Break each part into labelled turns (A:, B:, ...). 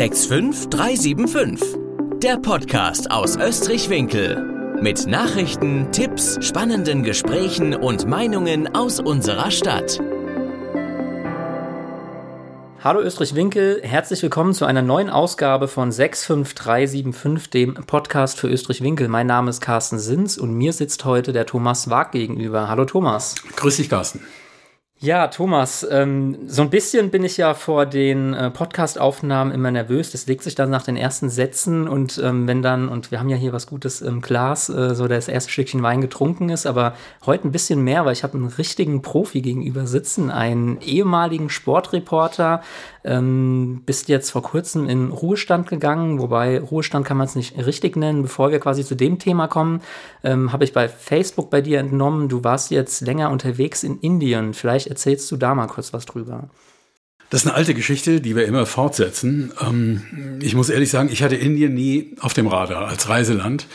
A: 65375. Der Podcast aus Österreich-Winkel. Mit Nachrichten, Tipps, spannenden Gesprächen und Meinungen aus unserer Stadt.
B: Hallo Österreich-Winkel, herzlich willkommen zu einer neuen Ausgabe von 65375, dem Podcast für Österreich-Winkel. Mein Name ist Carsten Sins und mir sitzt heute der Thomas Wag gegenüber. Hallo Thomas.
C: Grüß dich, Carsten.
B: Ja, Thomas, ähm, so ein bisschen bin ich ja vor den äh, Podcast-Aufnahmen immer nervös. Das legt sich dann nach den ersten Sätzen und ähm, wenn dann, und wir haben ja hier was Gutes im Glas, äh, so das erste Stückchen Wein getrunken ist, aber heute ein bisschen mehr, weil ich habe einen richtigen Profi gegenüber sitzen, einen ehemaligen Sportreporter, ähm, bist jetzt vor kurzem in Ruhestand gegangen, wobei Ruhestand kann man es nicht richtig nennen. Bevor wir quasi zu dem Thema kommen, ähm, habe ich bei Facebook bei dir entnommen, du warst jetzt länger unterwegs in Indien. Vielleicht erzählst du da mal kurz was drüber.
C: Das ist eine alte Geschichte, die wir immer fortsetzen. Ähm, ich muss ehrlich sagen, ich hatte Indien nie auf dem Radar als Reiseland.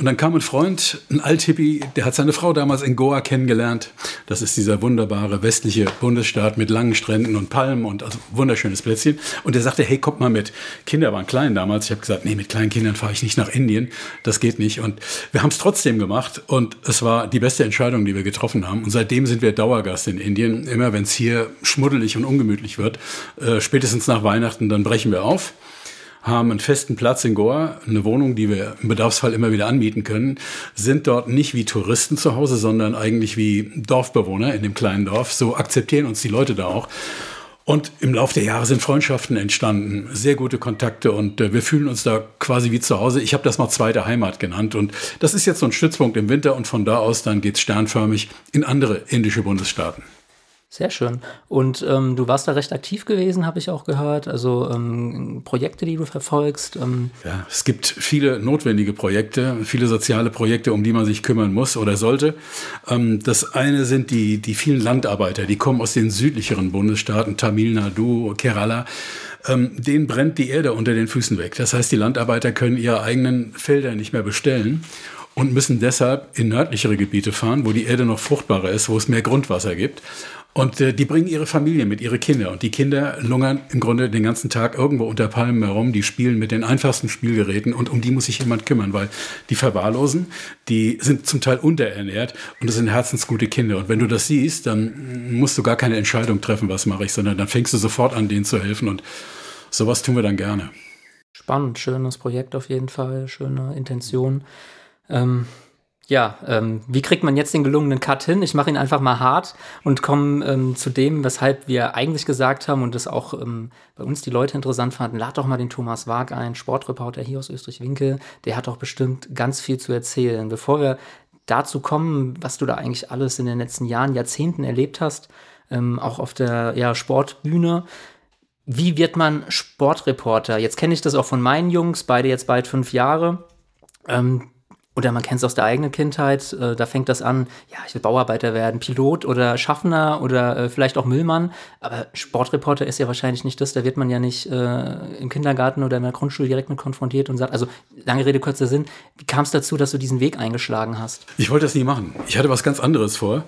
C: Und dann kam ein Freund, ein Althippie, der hat seine Frau damals in Goa kennengelernt. Das ist dieser wunderbare westliche Bundesstaat mit langen Stränden und Palmen und also wunderschönes Plätzchen. Und der sagte, hey, kommt mal mit. Kinder waren klein damals. Ich habe gesagt, nee, mit kleinen Kindern fahre ich nicht nach Indien. Das geht nicht. Und wir haben es trotzdem gemacht. Und es war die beste Entscheidung, die wir getroffen haben. Und seitdem sind wir Dauergast in Indien. Immer wenn es hier schmuddelig und ungemütlich wird, äh, spätestens nach Weihnachten, dann brechen wir auf haben einen festen Platz in Goa, eine Wohnung, die wir im Bedarfsfall immer wieder anmieten können, sind dort nicht wie Touristen zu Hause, sondern eigentlich wie Dorfbewohner in dem kleinen Dorf. So akzeptieren uns die Leute da auch. Und im Laufe der Jahre sind Freundschaften entstanden, sehr gute Kontakte und äh, wir fühlen uns da quasi wie zu Hause. Ich habe das mal zweite Heimat genannt und das ist jetzt so ein Stützpunkt im Winter und von da aus dann geht's sternförmig in andere indische Bundesstaaten.
B: Sehr schön. Und ähm, du warst da recht aktiv gewesen, habe ich auch gehört. Also ähm, Projekte, die du verfolgst. Ähm.
C: Ja, es gibt viele notwendige Projekte, viele soziale Projekte, um die man sich kümmern muss oder sollte. Ähm, das eine sind die, die vielen Landarbeiter, die kommen aus den südlicheren Bundesstaaten, Tamil Nadu, Kerala. Ähm, denen brennt die Erde unter den Füßen weg. Das heißt, die Landarbeiter können ihre eigenen Felder nicht mehr bestellen und müssen deshalb in nördlichere Gebiete fahren, wo die Erde noch fruchtbarer ist, wo es mehr Grundwasser gibt. Und äh, die bringen ihre Familie mit, ihre Kinder. Und die Kinder lungern im Grunde den ganzen Tag irgendwo unter Palmen herum. Die spielen mit den einfachsten Spielgeräten und um die muss sich jemand kümmern, weil die Verwahrlosen, die sind zum Teil unterernährt und das sind herzensgute Kinder. Und wenn du das siehst, dann musst du gar keine Entscheidung treffen, was mache ich, sondern dann fängst du sofort an, denen zu helfen. Und sowas tun wir dann gerne.
B: Spannend, schönes Projekt auf jeden Fall, schöne Intention. Ähm, ja, ähm, wie kriegt man jetzt den gelungenen Cut hin? Ich mache ihn einfach mal hart und komme ähm, zu dem, weshalb wir eigentlich gesagt haben und das auch ähm, bei uns die Leute interessant fanden. Lad doch mal den Thomas Wag ein, Sportreporter hier aus Österreich-Winkel. Der hat auch bestimmt ganz viel zu erzählen. Bevor wir dazu kommen, was du da eigentlich alles in den letzten Jahren, Jahrzehnten erlebt hast, ähm, auch auf der ja, Sportbühne, wie wird man Sportreporter? Jetzt kenne ich das auch von meinen Jungs, beide jetzt bald fünf Jahre. Ähm, oder man kennt es aus der eigenen Kindheit, äh, da fängt das an, ja, ich will Bauarbeiter werden, Pilot oder Schaffner oder äh, vielleicht auch Müllmann. Aber Sportreporter ist ja wahrscheinlich nicht das, da wird man ja nicht äh, im Kindergarten oder in der Grundschule direkt mit konfrontiert und sagt, also lange Rede, kurzer Sinn, wie kam es dazu, dass du diesen Weg eingeschlagen hast?
C: Ich wollte das nie machen. Ich hatte was ganz anderes vor,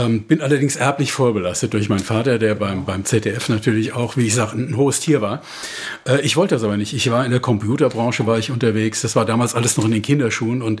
C: ähm, bin allerdings erblich vorbelastet durch meinen Vater, der beim, beim ZDF natürlich auch, wie ich sage, ein hohes Tier war. Äh, ich wollte das aber nicht. Ich war in der Computerbranche, war ich unterwegs. Das war damals alles noch in den Kinderschuhen und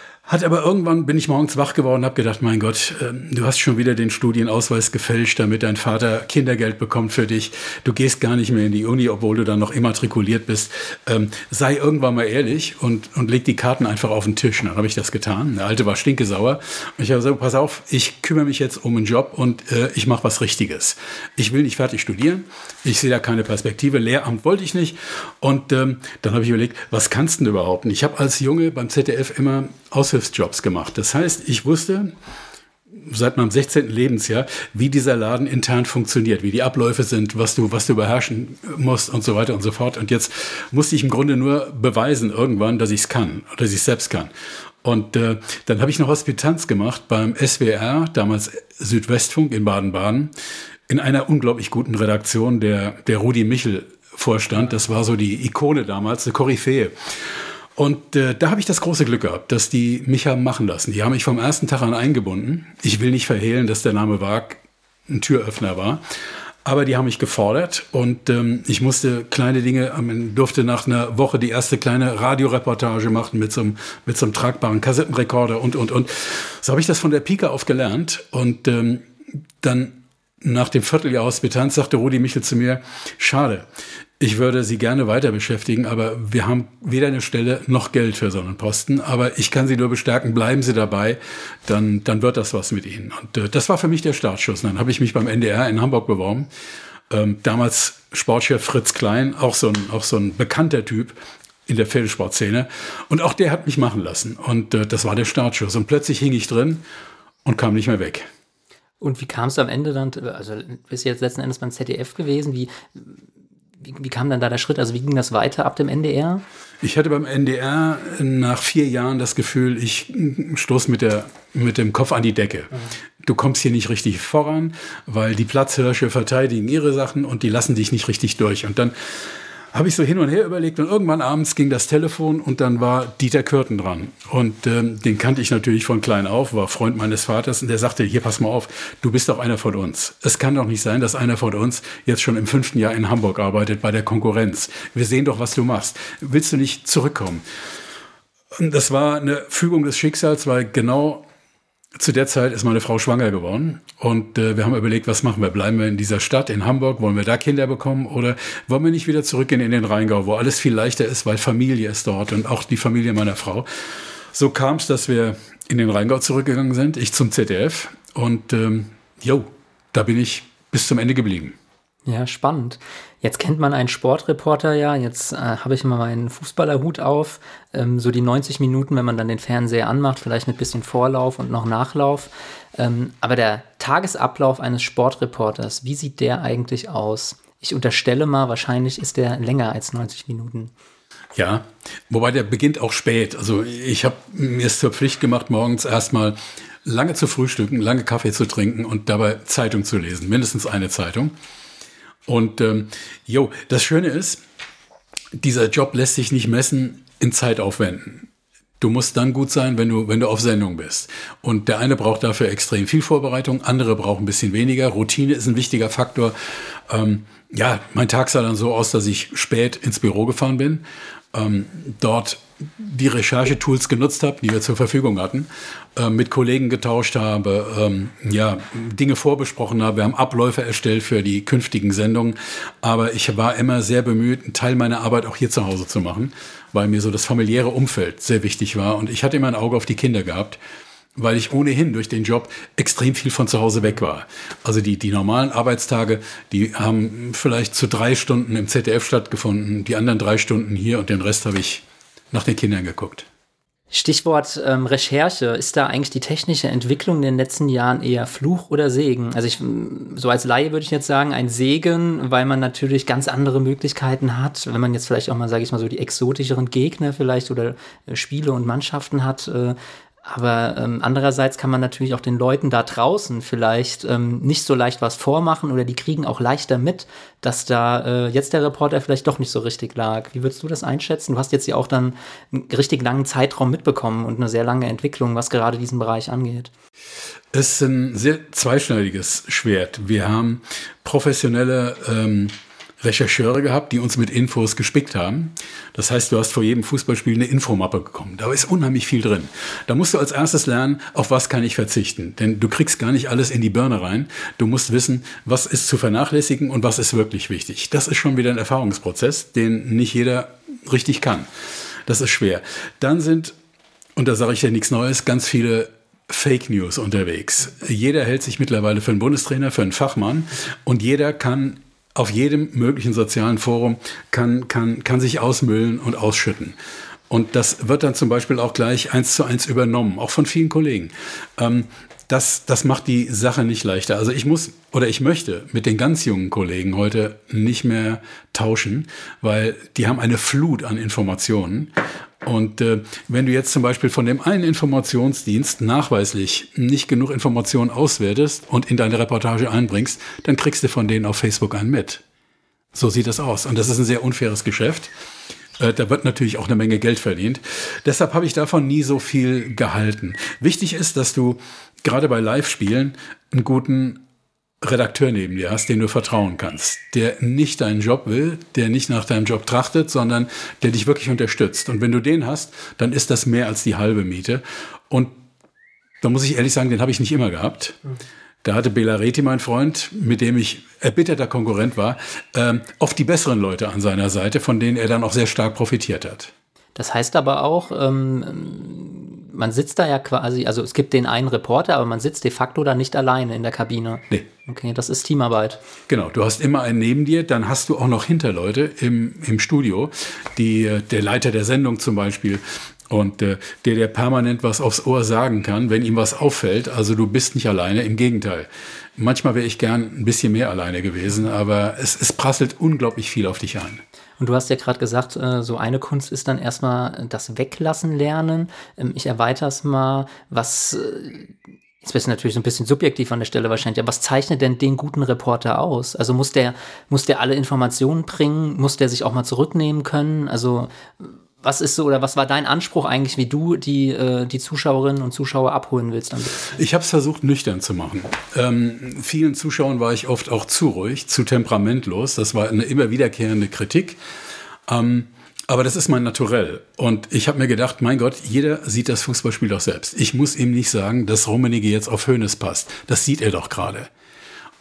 C: hat aber irgendwann bin ich morgens wach geworden und habe gedacht, mein Gott, ähm, du hast schon wieder den Studienausweis gefälscht, damit dein Vater Kindergeld bekommt für dich. Du gehst gar nicht mehr in die Uni, obwohl du dann noch immatrikuliert bist. Ähm, sei irgendwann mal ehrlich und, und leg die Karten einfach auf den Tisch. Und dann habe ich das getan. Der Alte war stinkesauer. Und ich habe gesagt, pass auf, ich kümmere mich jetzt um einen Job und äh, ich mache was Richtiges. Ich will nicht fertig studieren. Ich sehe da keine Perspektive. Lehramt wollte ich nicht. Und ähm, dann habe ich überlegt, was kannst du denn überhaupt? Und ich habe als Junge beim ZDF immer Aushilfsjobs gemacht. Das heißt, ich wusste seit meinem 16. Lebensjahr, wie dieser Laden intern funktioniert, wie die Abläufe sind, was du, was du beherrschen musst und so weiter und so fort. Und jetzt musste ich im Grunde nur beweisen irgendwann, dass ich es kann dass ich es selbst kann. Und äh, dann habe ich eine Hospitanz gemacht beim SWR, damals Südwestfunk in Baden-Baden, in einer unglaublich guten Redaktion, der, der Rudi Michel vorstand. Das war so die Ikone damals, eine Koryphäe. Und äh, da habe ich das große Glück gehabt, dass die mich haben machen lassen. Die haben mich vom ersten Tag an eingebunden. Ich will nicht verhehlen, dass der Name Wag ein Türöffner war. Aber die haben mich gefordert und ähm, ich musste kleine Dinge, durfte nach einer Woche die erste kleine Radioreportage machen mit so einem, mit so einem tragbaren Kassettenrekorder und, und, und. So habe ich das von der Pika auf gelernt und ähm, dann nach dem Vierteljahr Hospitanz sagte Rudi Michel zu mir, schade, ich würde Sie gerne weiter beschäftigen, aber wir haben weder eine Stelle noch Geld für so einen Posten. Aber ich kann Sie nur bestärken, bleiben Sie dabei, dann, dann wird das was mit Ihnen. Und äh, das war für mich der Startschuss. Dann habe ich mich beim NDR in Hamburg beworben. Ähm, damals Sportchef Fritz Klein, auch so, ein, auch so ein bekannter Typ in der Pferdesportszene. Und auch der hat mich machen lassen. Und äh, das war der Startschuss. Und plötzlich hing ich drin und kam nicht mehr weg.
B: Und wie kam es am Ende dann, also bist du jetzt letzten Endes beim ZDF gewesen, wie, wie, wie, kam dann da der Schritt? Also wie ging das weiter ab dem NDR?
C: Ich hatte beim NDR nach vier Jahren das Gefühl, ich stoße mit, mit dem Kopf an die Decke. Mhm. Du kommst hier nicht richtig voran, weil die Platzhirsche verteidigen ihre Sachen und die lassen dich nicht richtig durch. Und dann habe ich so hin und her überlegt und irgendwann abends ging das Telefon und dann war Dieter Kürten dran. Und ähm, den kannte ich natürlich von klein auf, war Freund meines Vaters und der sagte, hier pass mal auf, du bist doch einer von uns. Es kann doch nicht sein, dass einer von uns jetzt schon im fünften Jahr in Hamburg arbeitet bei der Konkurrenz. Wir sehen doch, was du machst. Willst du nicht zurückkommen? Das war eine Fügung des Schicksals, weil genau zu der Zeit ist meine Frau schwanger geworden und äh, wir haben überlegt, was machen wir? Bleiben wir in dieser Stadt, in Hamburg? Wollen wir da Kinder bekommen oder wollen wir nicht wieder zurückgehen in den Rheingau, wo alles viel leichter ist, weil Familie ist dort und auch die Familie meiner Frau. So kam es, dass wir in den Rheingau zurückgegangen sind, ich zum ZDF und ähm, jo, da bin ich bis zum Ende geblieben.
B: Ja, spannend. Jetzt kennt man einen Sportreporter ja, jetzt äh, habe ich immer meinen Fußballerhut auf. Ähm, so die 90 Minuten, wenn man dann den Fernseher anmacht, vielleicht mit bisschen Vorlauf und noch Nachlauf. Ähm, aber der Tagesablauf eines Sportreporters, wie sieht der eigentlich aus? Ich unterstelle mal, wahrscheinlich ist der länger als 90 Minuten.
C: Ja, wobei der beginnt auch spät. Also ich habe mir es zur Pflicht gemacht, morgens erstmal lange zu frühstücken, lange Kaffee zu trinken und dabei Zeitung zu lesen, mindestens eine Zeitung. Und ähm, jo, das Schöne ist, dieser Job lässt sich nicht messen in Zeitaufwänden. Du musst dann gut sein, wenn du, wenn du auf Sendung bist. Und der eine braucht dafür extrem viel Vorbereitung, andere brauchen ein bisschen weniger. Routine ist ein wichtiger Faktor. Ähm, ja, mein Tag sah dann so aus, dass ich spät ins Büro gefahren bin, ähm, dort die Recherchetools genutzt habe, die wir zur Verfügung hatten, äh, mit Kollegen getauscht habe, ähm, ja, Dinge vorbesprochen habe. Wir haben Abläufe erstellt für die künftigen Sendungen. Aber ich war immer sehr bemüht, einen Teil meiner Arbeit auch hier zu Hause zu machen, weil mir so das familiäre Umfeld sehr wichtig war. Und ich hatte immer ein Auge auf die Kinder gehabt weil ich ohnehin durch den Job extrem viel von zu Hause weg war. Also die, die normalen Arbeitstage, die haben vielleicht zu drei Stunden im ZDF stattgefunden, die anderen drei Stunden hier und den Rest habe ich nach den Kindern geguckt.
B: Stichwort ähm, Recherche. Ist da eigentlich die technische Entwicklung in den letzten Jahren eher Fluch oder Segen? Also ich, so als Laie würde ich jetzt sagen, ein Segen, weil man natürlich ganz andere Möglichkeiten hat, wenn man jetzt vielleicht auch mal, sage ich mal so, die exotischeren Gegner vielleicht oder äh, Spiele und Mannschaften hat, äh, aber ähm, andererseits kann man natürlich auch den Leuten da draußen vielleicht ähm, nicht so leicht was vormachen oder die kriegen auch leichter mit, dass da äh, jetzt der Reporter vielleicht doch nicht so richtig lag. Wie würdest du das einschätzen? Du hast jetzt ja auch dann einen richtig langen Zeitraum mitbekommen und eine sehr lange Entwicklung, was gerade diesen Bereich angeht.
C: Es ist ein sehr zweischneidiges Schwert. Wir haben professionelle ähm, Rechercheure gehabt, die uns mit Infos gespickt haben. Das heißt, du hast vor jedem Fußballspiel eine Infomappe bekommen. Da ist unheimlich viel drin. Da musst du als erstes lernen, auf was kann ich verzichten. Denn du kriegst gar nicht alles in die Birne rein. Du musst wissen, was ist zu vernachlässigen und was ist wirklich wichtig. Das ist schon wieder ein Erfahrungsprozess, den nicht jeder richtig kann. Das ist schwer. Dann sind, und da sage ich ja nichts Neues, ganz viele Fake News unterwegs. Jeder hält sich mittlerweile für einen Bundestrainer, für einen Fachmann und jeder kann auf jedem möglichen sozialen Forum kann, kann, kann sich ausmüllen und ausschütten. Und das wird dann zum Beispiel auch gleich eins zu eins übernommen, auch von vielen Kollegen. Ähm, das, das macht die Sache nicht leichter. Also ich muss oder ich möchte mit den ganz jungen Kollegen heute nicht mehr tauschen, weil die haben eine Flut an Informationen und äh, wenn du jetzt zum Beispiel von dem einen Informationsdienst nachweislich nicht genug Informationen auswertest und in deine Reportage einbringst, dann kriegst du von denen auf Facebook einen mit. So sieht das aus. Und das ist ein sehr unfaires Geschäft. Äh, da wird natürlich auch eine Menge Geld verdient. Deshalb habe ich davon nie so viel gehalten. Wichtig ist, dass du gerade bei Live-Spielen einen guten Redakteur neben dir hast, den du vertrauen kannst, der nicht deinen Job will, der nicht nach deinem Job trachtet, sondern der dich wirklich unterstützt. Und wenn du den hast, dann ist das mehr als die halbe Miete. Und da muss ich ehrlich sagen, den habe ich nicht immer gehabt. Da hatte Bela Reti, mein Freund, mit dem ich erbitterter Konkurrent war, ähm, oft die besseren Leute an seiner Seite, von denen er dann auch sehr stark profitiert hat.
B: Das heißt aber auch, ähm, man sitzt da ja quasi, also es gibt den einen Reporter, aber man sitzt de facto da nicht alleine in der Kabine.
C: Nee.
B: Okay, das ist Teamarbeit.
C: Genau, du hast immer einen neben dir, dann hast du auch noch Hinterleute im, im Studio, die, äh, der Leiter der Sendung zum Beispiel, und äh, der der permanent was aufs Ohr sagen kann, wenn ihm was auffällt. Also du bist nicht alleine, im Gegenteil. Manchmal wäre ich gern ein bisschen mehr alleine gewesen, aber es, es prasselt unglaublich viel auf dich ein.
B: Und du hast ja gerade gesagt, äh, so eine Kunst ist dann erstmal das Weglassen lernen. Ähm, ich erweitere es mal, was äh, Jetzt bist du natürlich so ein bisschen subjektiv an der Stelle wahrscheinlich, aber was zeichnet denn den guten Reporter aus? Also muss der, muss der alle Informationen bringen? Muss der sich auch mal zurücknehmen können? Also was ist so oder was war dein Anspruch eigentlich, wie du die, äh, die Zuschauerinnen und Zuschauer abholen willst? Damit?
C: Ich habe es versucht, nüchtern zu machen. Ähm, vielen Zuschauern war ich oft auch zu ruhig, zu temperamentlos. Das war eine immer wiederkehrende Kritik. Ähm, aber das ist mein Naturell. Und ich habe mir gedacht, mein Gott, jeder sieht das Fußballspiel doch selbst. Ich muss ihm nicht sagen, dass Rummenigge jetzt auf Hönes passt. Das sieht er doch gerade.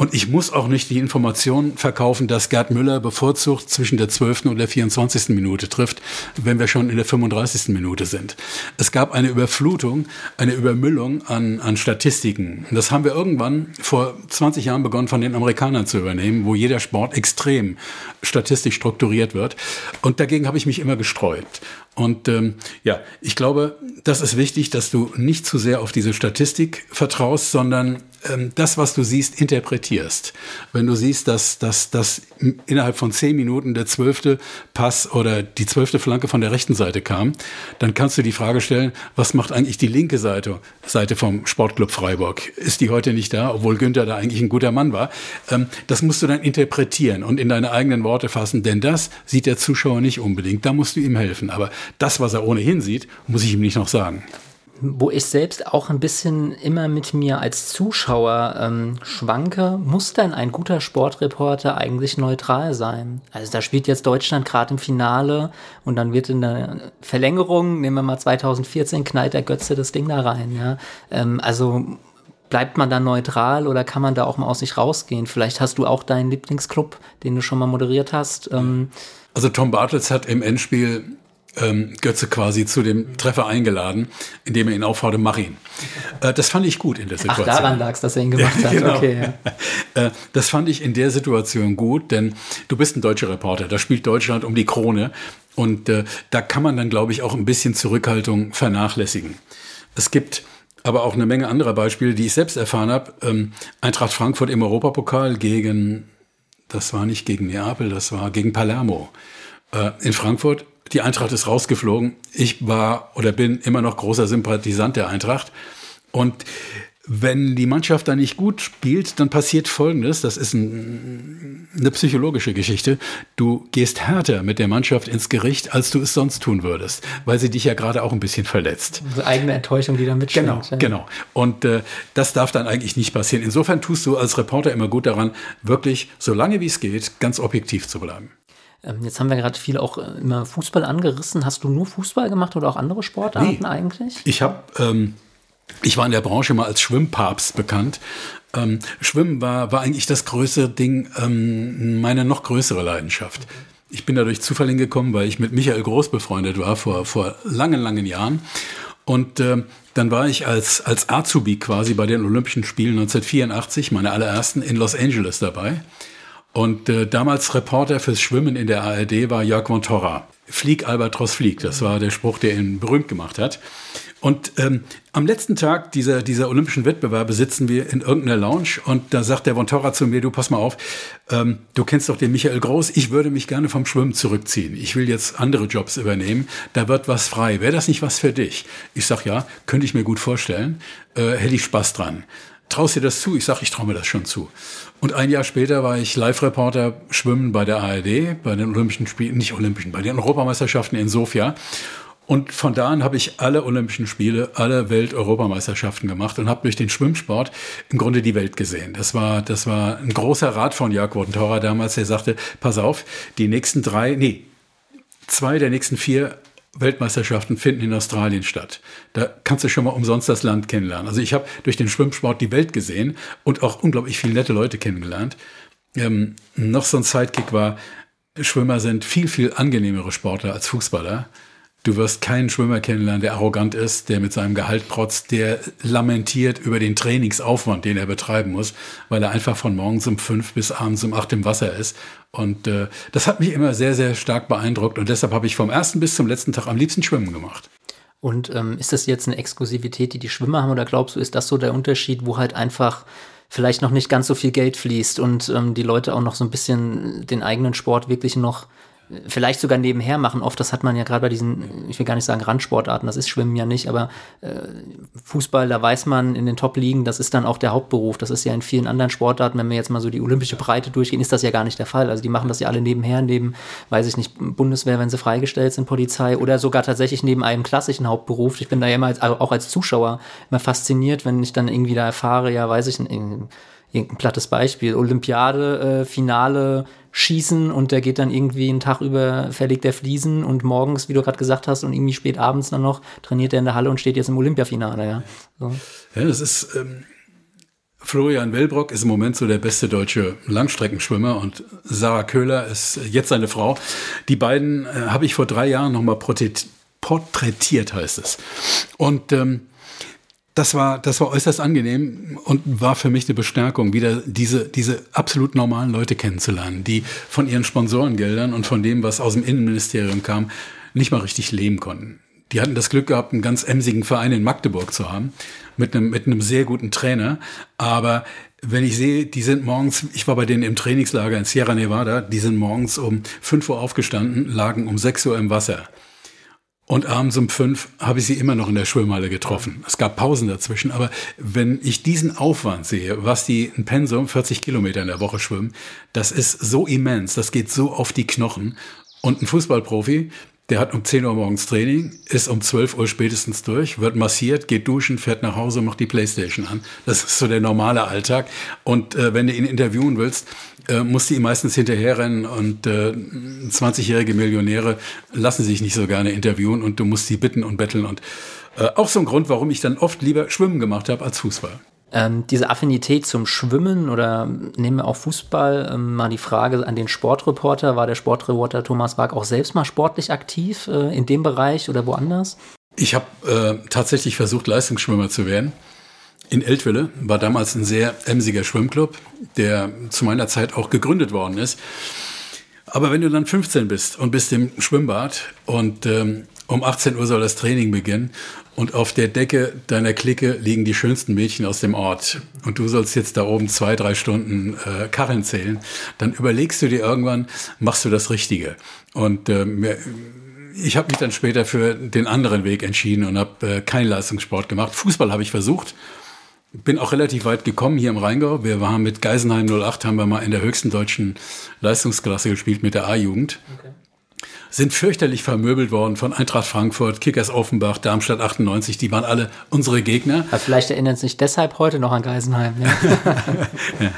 C: Und ich muss auch nicht die Information verkaufen, dass Gerd Müller bevorzugt zwischen der 12. und der 24. Minute trifft, wenn wir schon in der 35. Minute sind. Es gab eine Überflutung, eine Übermüllung an, an Statistiken. Das haben wir irgendwann vor 20 Jahren begonnen, von den Amerikanern zu übernehmen, wo jeder Sport extrem statistisch strukturiert wird. Und dagegen habe ich mich immer gesträubt. Und ähm, ja, ich glaube, das ist wichtig, dass du nicht zu sehr auf diese Statistik vertraust, sondern ähm, das, was du siehst, interpretierst. Wenn du siehst, dass, dass, dass innerhalb von zehn Minuten der zwölfte Pass oder die zwölfte Flanke von der rechten Seite kam, dann kannst du die Frage stellen, was macht eigentlich die linke Seite, Seite vom Sportclub Freiburg? Ist die heute nicht da, obwohl Günther da eigentlich ein guter Mann war? Ähm, das musst du dann interpretieren und in deine eigenen Worte fassen, denn das sieht der Zuschauer nicht unbedingt. Da musst du ihm helfen. Aber das, was er ohnehin sieht, muss ich ihm nicht noch sagen
B: wo ich selbst auch ein bisschen immer mit mir als Zuschauer ähm, schwanke, muss denn ein guter Sportreporter eigentlich neutral sein? Also da spielt jetzt Deutschland gerade im Finale und dann wird in der Verlängerung, nehmen wir mal 2014, knallt der Götze das Ding da rein. Ja? Ähm, also bleibt man da neutral oder kann man da auch mal aus sich rausgehen? Vielleicht hast du auch deinen Lieblingsclub, den du schon mal moderiert hast. Ähm,
C: also Tom Bartels hat im Endspiel ähm, Götze quasi zu dem Treffer eingeladen, indem er ihn aufforderte, mach ihn. Äh, das fand ich gut in der Situation.
B: Ach, daran lag es, dass er ihn gemacht hat. genau. okay,
C: ja. äh, das fand ich in der Situation gut, denn du bist ein deutscher Reporter, da spielt Deutschland um die Krone und äh, da kann man dann, glaube ich, auch ein bisschen Zurückhaltung vernachlässigen. Es gibt aber auch eine Menge anderer Beispiele, die ich selbst erfahren habe. Ähm, Eintracht Frankfurt im Europapokal gegen, das war nicht gegen Neapel, das war gegen Palermo äh, in Frankfurt die Eintracht ist rausgeflogen. Ich war oder bin immer noch großer Sympathisant der Eintracht. Und wenn die Mannschaft dann nicht gut spielt, dann passiert Folgendes. Das ist ein, eine psychologische Geschichte. Du gehst härter mit der Mannschaft ins Gericht, als du es sonst tun würdest, weil sie dich ja gerade auch ein bisschen verletzt.
B: Also eigene Enttäuschung, die da mitschwingt.
C: Genau, ja. genau. Und äh, das darf dann eigentlich nicht passieren. Insofern tust du als Reporter immer gut daran, wirklich, so lange wie es geht, ganz objektiv zu bleiben.
B: Ähm, jetzt haben wir gerade viel auch äh, immer Fußball angerissen. Hast du nur Fußball gemacht oder auch andere Sportarten nee, eigentlich?
C: Ich habe, ähm, ich war in der Branche mal als Schwimmpapst bekannt. Ähm, Schwimmen war, war eigentlich das größte Ding, ähm, meine noch größere Leidenschaft. Ich bin dadurch Zufall hingekommen, weil ich mit Michael Groß befreundet war vor, vor langen, langen Jahren. Und äh, dann war ich als, als Azubi quasi bei den Olympischen Spielen 1984, meine allerersten, in Los Angeles dabei. Und äh, damals Reporter fürs Schwimmen in der ARD war Jörg von Torra. Flieg, Albatros, flieg. Das war der Spruch, der ihn berühmt gemacht hat. Und ähm, am letzten Tag dieser, dieser olympischen Wettbewerbe sitzen wir in irgendeiner Lounge und da sagt der von Torra zu mir, du pass mal auf, ähm, du kennst doch den Michael Groß, ich würde mich gerne vom Schwimmen zurückziehen. Ich will jetzt andere Jobs übernehmen, da wird was frei. Wäre das nicht was für dich? Ich sag ja, könnte ich mir gut vorstellen, äh, hätte ich Spaß dran. Traust dir das zu? Ich sag, ich traue mir das schon zu. Und ein Jahr später war ich Live-Reporter Schwimmen bei der ARD, bei den Olympischen Spielen, nicht Olympischen, bei den Europameisterschaften in Sofia. Und von da an habe ich alle Olympischen Spiele, alle Welt-Europameisterschaften gemacht und habe durch den Schwimmsport im Grunde die Welt gesehen. Das war, das war ein großer Rat von Jörg Wodenthauer damals, der sagte, pass auf, die nächsten drei, nee, zwei der nächsten vier Weltmeisterschaften finden in Australien statt. Da kannst du schon mal umsonst das Land kennenlernen. Also ich habe durch den Schwimmsport die Welt gesehen und auch unglaublich viele nette Leute kennengelernt. Ähm, noch so ein Sidekick war, Schwimmer sind viel, viel angenehmere Sportler als Fußballer. Du wirst keinen Schwimmer kennenlernen, der arrogant ist, der mit seinem Gehalt protzt, der lamentiert über den Trainingsaufwand, den er betreiben muss, weil er einfach von morgens um fünf bis abends um acht im Wasser ist. Und äh, das hat mich immer sehr, sehr stark beeindruckt und deshalb habe ich vom ersten bis zum letzten Tag am liebsten Schwimmen gemacht.
B: Und ähm, ist das jetzt eine Exklusivität, die die Schwimmer haben oder glaubst du, ist das so der Unterschied, wo halt einfach vielleicht noch nicht ganz so viel Geld fließt und ähm, die Leute auch noch so ein bisschen den eigenen Sport wirklich noch vielleicht sogar nebenher machen. Oft, das hat man ja gerade bei diesen, ich will gar nicht sagen Randsportarten, das ist Schwimmen ja nicht, aber äh, Fußball, da weiß man in den Top-Ligen, das ist dann auch der Hauptberuf. Das ist ja in vielen anderen Sportarten, wenn wir jetzt mal so die olympische Breite durchgehen, ist das ja gar nicht der Fall. Also die machen das ja alle nebenher, neben, weiß ich nicht, Bundeswehr, wenn sie freigestellt sind, Polizei oder sogar tatsächlich neben einem klassischen Hauptberuf. Ich bin da ja immer als, auch als Zuschauer immer fasziniert, wenn ich dann irgendwie da erfahre, ja, weiß ich nicht, irgendein plattes Beispiel, Olympiade, äh, Finale, Schießen und der geht dann irgendwie einen Tag über, verlegt der Fliesen und morgens, wie du gerade gesagt hast, und irgendwie spät abends dann noch trainiert er in der Halle und steht jetzt im Olympiafinale, ja. So.
C: Ja, das ist, ähm, Florian Wellbrock ist im Moment so der beste deutsche Langstreckenschwimmer und Sarah Köhler ist jetzt seine Frau. Die beiden äh, habe ich vor drei Jahren nochmal porträtiert, heißt es. Und ähm, das war, das war äußerst angenehm und war für mich eine Bestärkung, wieder diese, diese absolut normalen Leute kennenzulernen, die von ihren Sponsorengeldern und von dem, was aus dem Innenministerium kam, nicht mal richtig leben konnten. Die hatten das Glück gehabt, einen ganz emsigen Verein in Magdeburg zu haben, mit einem, mit einem sehr guten Trainer. Aber wenn ich sehe, die sind morgens, ich war bei denen im Trainingslager in Sierra Nevada, die sind morgens um 5 Uhr aufgestanden, lagen um 6 Uhr im Wasser. Und abends um fünf habe ich sie immer noch in der Schwimmhalle getroffen. Es gab Pausen dazwischen, aber wenn ich diesen Aufwand sehe, was die ein Pensum 40 Kilometer in der Woche schwimmen, das ist so immens, das geht so auf die Knochen. Und ein Fußballprofi, der hat um 10 Uhr morgens Training, ist um 12 Uhr spätestens durch, wird massiert, geht duschen, fährt nach Hause, macht die Playstation an. Das ist so der normale Alltag. Und äh, wenn du ihn interviewen willst, äh, musst du ihm meistens hinterherrennen und äh, 20-jährige Millionäre lassen sich nicht so gerne interviewen und du musst sie bitten und betteln. Und äh, auch so ein Grund, warum ich dann oft lieber Schwimmen gemacht habe als Fußball.
B: Ähm, diese Affinität zum Schwimmen oder nehmen wir auch Fußball, ähm, mal die Frage an den Sportreporter. War der Sportreporter Thomas Wag auch selbst mal sportlich aktiv äh, in dem Bereich oder woanders?
C: Ich habe äh, tatsächlich versucht, Leistungsschwimmer zu werden. In Eltville war damals ein sehr emsiger Schwimmclub, der zu meiner Zeit auch gegründet worden ist. Aber wenn du dann 15 bist und bist im Schwimmbad und ähm, um 18 Uhr soll das Training beginnen und auf der Decke deiner Clique liegen die schönsten Mädchen aus dem Ort und du sollst jetzt da oben zwei, drei Stunden äh, Karren zählen, dann überlegst du dir irgendwann, machst du das Richtige. Und äh, ich habe mich dann später für den anderen Weg entschieden und habe äh, keinen Leistungssport gemacht. Fußball habe ich versucht, bin auch relativ weit gekommen hier im Rheingau. Wir waren mit Geisenheim 08, haben wir mal in der höchsten deutschen Leistungsklasse gespielt mit der A-Jugend. Okay sind fürchterlich vermöbelt worden von Eintracht Frankfurt, Kickers Offenbach, Darmstadt 98. Die waren alle unsere Gegner.
B: Aber vielleicht erinnern Sie sich deshalb heute noch an Geisenheim. Ja.
C: ja.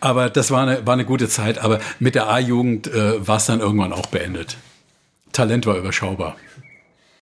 C: Aber das war eine, war eine gute Zeit. Aber mit der A-Jugend äh, war es dann irgendwann auch beendet. Talent war überschaubar.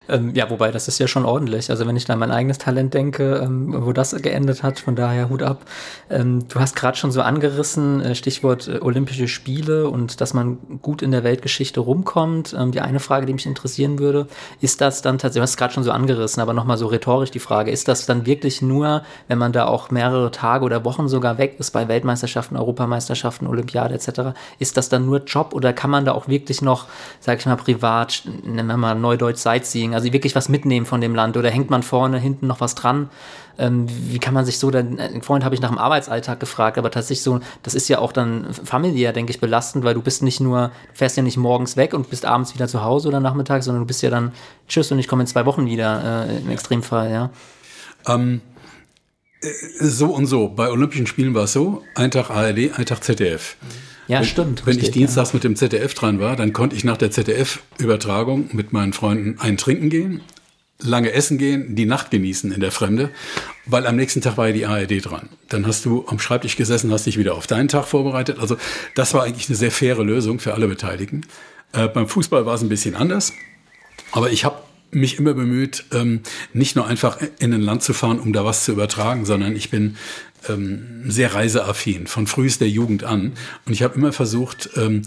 B: Ähm, ja, wobei das ist ja schon ordentlich. Also wenn ich da an mein eigenes Talent denke, ähm, wo das geendet hat, von daher Hut ab. Ähm, du hast gerade schon so angerissen, äh, Stichwort äh, Olympische Spiele und dass man gut in der Weltgeschichte rumkommt. Ähm, die eine Frage, die mich interessieren würde, ist das dann tatsächlich, du hast gerade schon so angerissen, aber nochmal so rhetorisch die Frage, ist das dann wirklich nur, wenn man da auch mehrere Tage oder Wochen sogar weg ist bei Weltmeisterschaften, Europameisterschaften, Olympiade etc., ist das dann nur Job oder kann man da auch wirklich noch, sag ich mal, privat, nennen wir mal Neudeutsch Sightseeing, also wirklich was mitnehmen von dem Land oder hängt man vorne, hinten noch was dran? Ähm, wie kann man sich so dann, äh, vorhin habe ich nach dem Arbeitsalltag gefragt, aber tatsächlich so, das ist ja auch dann familiär, denke ich, belastend, weil du bist nicht nur, du fährst ja nicht morgens weg und bist abends wieder zu Hause oder nachmittags, sondern du bist ja dann, tschüss und ich komme in zwei Wochen wieder, äh, im Extremfall, ja.
C: Ähm, äh, so und so. Bei Olympischen Spielen war es so, ein Tag ARD, ein Tag ZDF. Mhm.
B: Ja,
C: wenn,
B: stimmt.
C: Wenn
B: richtig,
C: ich dienstags ja. mit dem ZDF dran war, dann konnte ich nach der ZDF-Übertragung mit meinen Freunden einen trinken gehen, lange essen gehen, die Nacht genießen in der Fremde, weil am nächsten Tag war ja die ARD dran. Dann hast du am Schreibtisch gesessen, hast dich wieder auf deinen Tag vorbereitet. Also das war eigentlich eine sehr faire Lösung für alle Beteiligten. Äh, beim Fußball war es ein bisschen anders, aber ich habe mich immer bemüht, ähm, nicht nur einfach in ein Land zu fahren, um da was zu übertragen, sondern ich bin ähm, sehr reiseaffin von frühester Jugend an. Und ich habe immer versucht, ähm,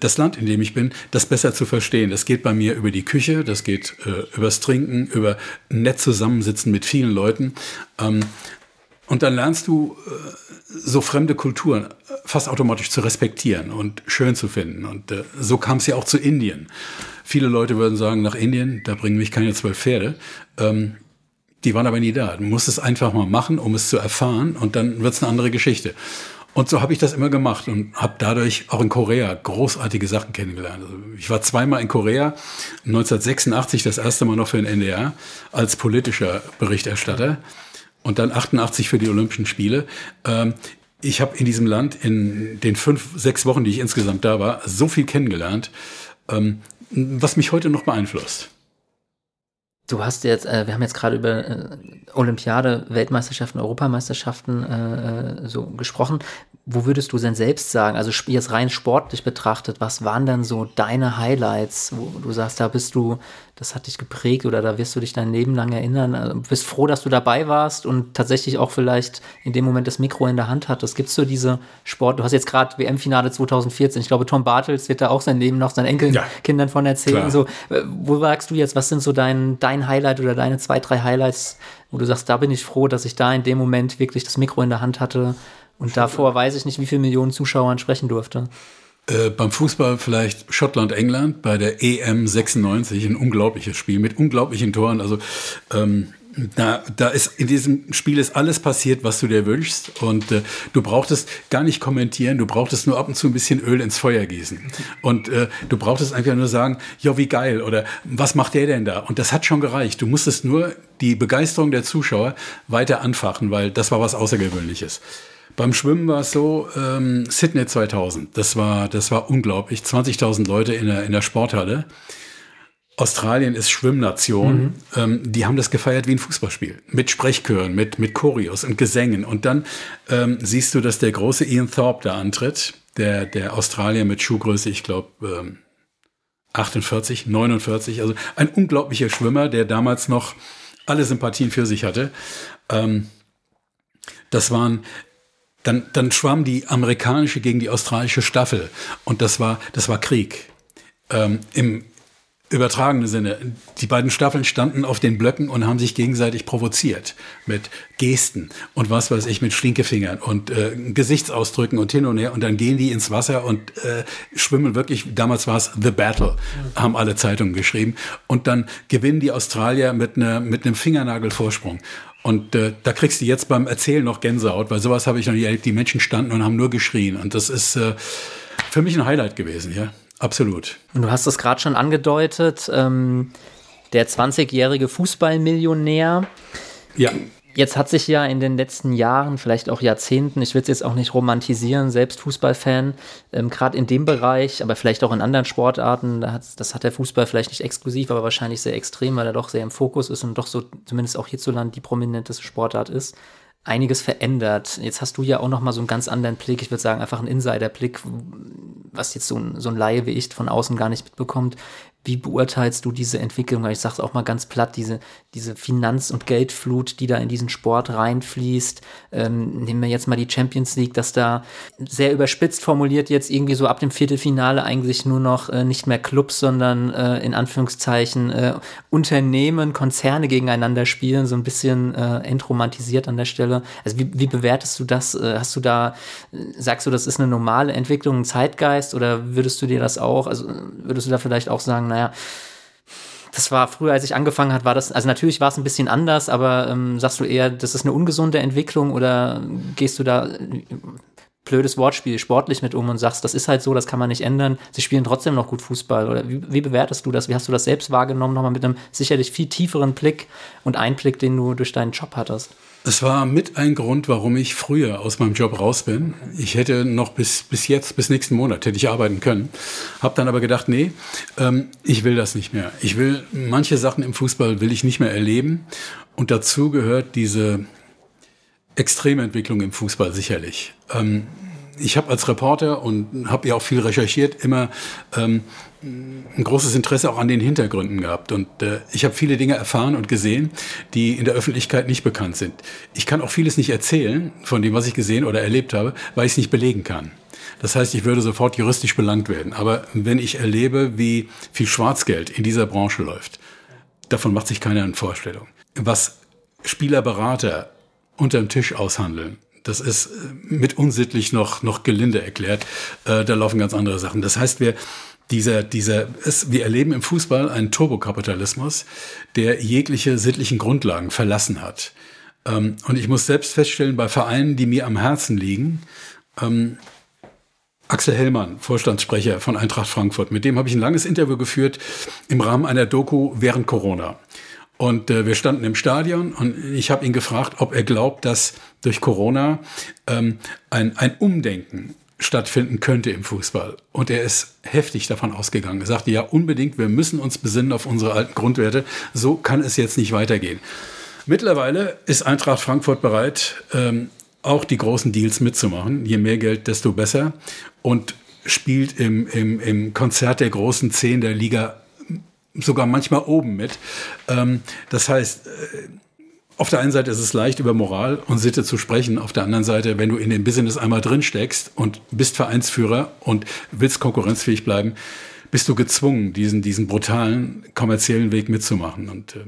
C: das Land, in dem ich bin, das besser zu verstehen. Das geht bei mir über die Küche, das geht äh, übers Trinken, über nett zusammensitzen mit vielen Leuten. Ähm, und dann lernst du äh, so fremde Kulturen fast automatisch zu respektieren und schön zu finden. Und äh, so kam es ja auch zu Indien. Viele Leute würden sagen, nach Indien, da bringen mich keine zwölf Pferde. Ähm, die waren aber nie da. Du musst es einfach mal machen, um es zu erfahren und dann wird es eine andere Geschichte. Und so habe ich das immer gemacht und habe dadurch auch in Korea großartige Sachen kennengelernt. Also ich war zweimal in Korea, 1986 das erste Mal noch für den NDR als politischer Berichterstatter und dann 88 für die Olympischen Spiele. Ähm, ich habe in diesem Land in den fünf, sechs Wochen, die ich insgesamt da war, so viel kennengelernt. Ähm, was mich heute noch beeinflusst.
B: Du hast jetzt, äh, wir haben jetzt gerade über äh, Olympiade, Weltmeisterschaften, Europameisterschaften äh, äh, so gesprochen. Wo würdest du denn selbst sagen, also jetzt rein sportlich betrachtet, was waren denn so deine Highlights, wo du sagst, da bist du, das hat dich geprägt oder da wirst du dich dein Leben lang erinnern? Also, bist froh, dass du dabei warst und tatsächlich auch vielleicht in dem Moment das Mikro in der Hand hattest. Gibt es so diese Sport, du hast jetzt gerade WM-Finale 2014, ich glaube, Tom Bartels wird da auch sein Leben noch seinen Enkelkindern ja, von erzählen. So, äh, wo sagst du jetzt, was sind so dein, dein Highlight oder deine zwei, drei Highlights, wo du sagst, da bin ich froh, dass ich da in dem Moment wirklich das Mikro in der Hand hatte und davor weiß ich nicht, wie viele Millionen Zuschauern sprechen durfte.
C: Äh, beim Fußball vielleicht Schottland-England bei der EM 96 ein unglaubliches Spiel mit unglaublichen Toren. Also ähm, da, da ist in diesem Spiel ist alles passiert, was du dir wünschst. Und äh, du brauchtest gar nicht kommentieren, du brauchtest nur ab und zu ein bisschen Öl ins Feuer gießen. Und äh, du brauchtest einfach nur sagen, ja, wie geil oder was macht der denn da? Und das hat schon gereicht. Du musstest nur die Begeisterung der Zuschauer weiter anfachen, weil das war was Außergewöhnliches. Beim Schwimmen war es so, ähm, Sydney 2000, das war, das war unglaublich. 20.000 Leute in der, in der Sporthalle. Australien ist Schwimmnation. Mhm. Ähm, die haben das gefeiert wie ein Fußballspiel. Mit Sprechchören, mit, mit Choreos und Gesängen. Und dann ähm, siehst du, dass der große Ian Thorpe da antritt. Der, der Australier mit Schuhgröße, ich glaube, ähm, 48, 49. Also ein unglaublicher Schwimmer, der damals noch alle Sympathien für sich hatte. Ähm, das waren dann, dann schwamm die amerikanische gegen die australische Staffel. Und das war, das war Krieg. Ähm, Im übertragenen Sinne. Die beiden Staffeln standen auf den Blöcken und haben sich gegenseitig provoziert mit Gesten und was weiß ich, mit Stinkefingern und äh, Gesichtsausdrücken und hin und her. Und dann gehen die ins Wasser und äh, schwimmen wirklich, damals war es The Battle, haben alle Zeitungen geschrieben. Und dann gewinnen die Australier mit, ne, mit einem Fingernagelvorsprung. Und äh, da kriegst du jetzt beim Erzählen noch Gänsehaut, weil sowas habe ich noch nie erlebt. Die Menschen standen und haben nur geschrien. Und das ist äh, für mich ein Highlight gewesen, ja. Absolut.
B: Und du hast es gerade schon angedeutet, ähm, der 20-jährige Fußballmillionär.
C: Ja.
B: Jetzt hat sich ja in den letzten Jahren, vielleicht auch Jahrzehnten, ich will es jetzt auch nicht romantisieren, selbst Fußballfan, ähm, gerade in dem Bereich, aber vielleicht auch in anderen Sportarten, da das hat der Fußball vielleicht nicht exklusiv, aber wahrscheinlich sehr extrem, weil er doch sehr im Fokus ist und doch so zumindest auch hierzulande die prominenteste Sportart ist einiges verändert. Jetzt hast du ja auch noch mal so einen ganz anderen Blick, ich würde sagen einfach einen Insider-Blick, was jetzt so ein, so ein Laie wie ich von außen gar nicht mitbekommt. Wie beurteilst du diese Entwicklung? Ich sage es auch mal ganz platt, diese, diese Finanz- und Geldflut, die da in diesen Sport reinfließt. Ähm, nehmen wir jetzt mal die Champions League, dass da sehr überspitzt formuliert jetzt irgendwie so ab dem Viertelfinale eigentlich nur noch äh, nicht mehr Clubs, sondern äh, in Anführungszeichen äh, Unternehmen, Konzerne gegeneinander spielen, so ein bisschen äh, entromantisiert an der Stelle. Also wie, wie bewertest du das? Äh, hast du da, äh, sagst du, das ist eine normale Entwicklung, ein Zeitgeist oder würdest du dir das auch, also würdest du da vielleicht auch sagen, naja, das war früher, als ich angefangen hat, war das, also natürlich war es ein bisschen anders, aber ähm, sagst du eher, das ist eine ungesunde Entwicklung oder gehst du da, blödes Wortspiel, sportlich mit um und sagst, das ist halt so, das kann man nicht ändern, sie spielen trotzdem noch gut Fußball oder wie, wie bewertest du das? Wie hast du das selbst wahrgenommen, nochmal mit einem sicherlich viel tieferen Blick und Einblick, den du durch deinen Job hattest?
C: Es war mit ein Grund, warum ich früher aus meinem Job raus bin. Ich hätte noch bis, bis jetzt, bis nächsten Monat, hätte ich arbeiten können. Hab dann aber gedacht, nee, ähm, ich will das nicht mehr. Ich will, manche Sachen im Fußball will ich nicht mehr erleben. Und dazu gehört diese Extrementwicklung im Fußball sicherlich. Ähm, ich habe als Reporter und habe ja auch viel recherchiert, immer ähm, ein großes Interesse auch an den Hintergründen gehabt. Und äh, ich habe viele Dinge erfahren und gesehen, die in der Öffentlichkeit nicht bekannt sind. Ich kann auch vieles nicht erzählen von dem, was ich gesehen oder erlebt habe, weil ich es nicht belegen kann. Das heißt, ich würde sofort juristisch belangt werden. Aber wenn ich erlebe, wie viel Schwarzgeld in dieser Branche läuft, davon macht sich keiner eine Vorstellung. Was Spielerberater unterm Tisch aushandeln, das ist äh, mit unsittlich noch, noch gelinde erklärt. Äh, da laufen ganz andere Sachen. Das heißt, wir, dieser, dieser, es, wir erleben im Fußball einen Turbokapitalismus, der jegliche sittlichen Grundlagen verlassen hat. Ähm, und ich muss selbst feststellen, bei Vereinen, die mir am Herzen liegen, ähm, Axel Hellmann, Vorstandssprecher von Eintracht Frankfurt, mit dem habe ich ein langes Interview geführt im Rahmen einer Doku während Corona. Und äh, wir standen im Stadion und ich habe ihn gefragt, ob er glaubt, dass durch Corona ähm, ein, ein Umdenken stattfinden könnte im Fußball. Und er ist heftig davon ausgegangen. Er sagte, ja, unbedingt, wir müssen uns besinnen auf unsere alten Grundwerte. So kann es jetzt nicht weitergehen. Mittlerweile ist Eintracht Frankfurt bereit, ähm, auch die großen Deals mitzumachen. Je mehr Geld, desto besser. Und spielt im, im, im Konzert der großen Zehn der Liga sogar manchmal oben mit. Ähm, das heißt, äh, auf der einen Seite ist es leicht, über Moral und Sitte zu sprechen. Auf der anderen Seite, wenn du in dem Business einmal drin steckst und bist Vereinsführer und willst konkurrenzfähig bleiben, bist du gezwungen, diesen, diesen brutalen kommerziellen Weg mitzumachen. Und äh,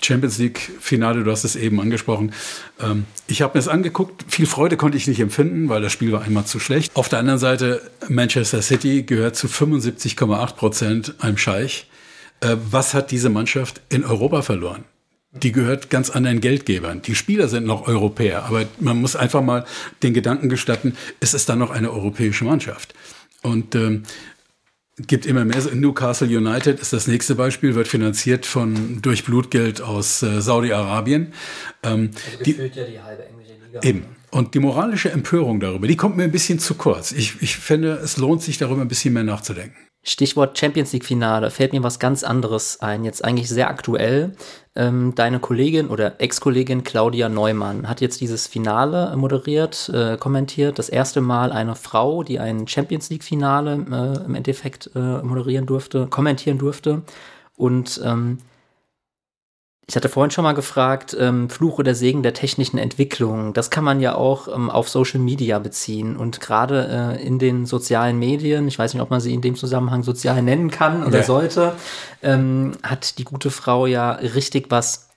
C: Champions League Finale, du hast es eben angesprochen. Ähm, ich habe mir es angeguckt. Viel Freude konnte ich nicht empfinden, weil das Spiel war einmal zu schlecht. Auf der anderen Seite, Manchester City gehört zu 75,8 Prozent einem Scheich. Äh, was hat diese Mannschaft in Europa verloren? die gehört ganz anderen Geldgebern. Die Spieler sind noch Europäer, aber man muss einfach mal den Gedanken gestatten, es ist dann noch eine europäische Mannschaft. Und ähm, gibt immer mehr. Newcastle United ist das nächste Beispiel, wird finanziert von durch Blutgeld aus äh, Saudi-Arabien.
B: Ähm, also die, ja die halbe englische Liga.
C: Eben. Und die moralische Empörung darüber, die kommt mir ein bisschen zu kurz. Ich, ich finde, es lohnt sich darüber ein bisschen mehr nachzudenken.
B: Stichwort Champions League Finale, fällt mir was ganz anderes ein, jetzt eigentlich sehr aktuell. Ähm, deine Kollegin oder Ex-Kollegin Claudia Neumann hat jetzt dieses Finale moderiert, äh, kommentiert. Das erste Mal eine Frau, die ein Champions League Finale äh, im Endeffekt äh, moderieren durfte, kommentieren durfte. Und ähm, ich hatte vorhin schon mal gefragt, ähm, Fluch oder Segen der technischen Entwicklung. Das kann man ja auch ähm, auf Social Media beziehen. Und gerade äh, in den sozialen Medien, ich weiß nicht, ob man sie in dem Zusammenhang sozial nennen kann oder ja. sollte, ähm, hat die gute Frau ja richtig was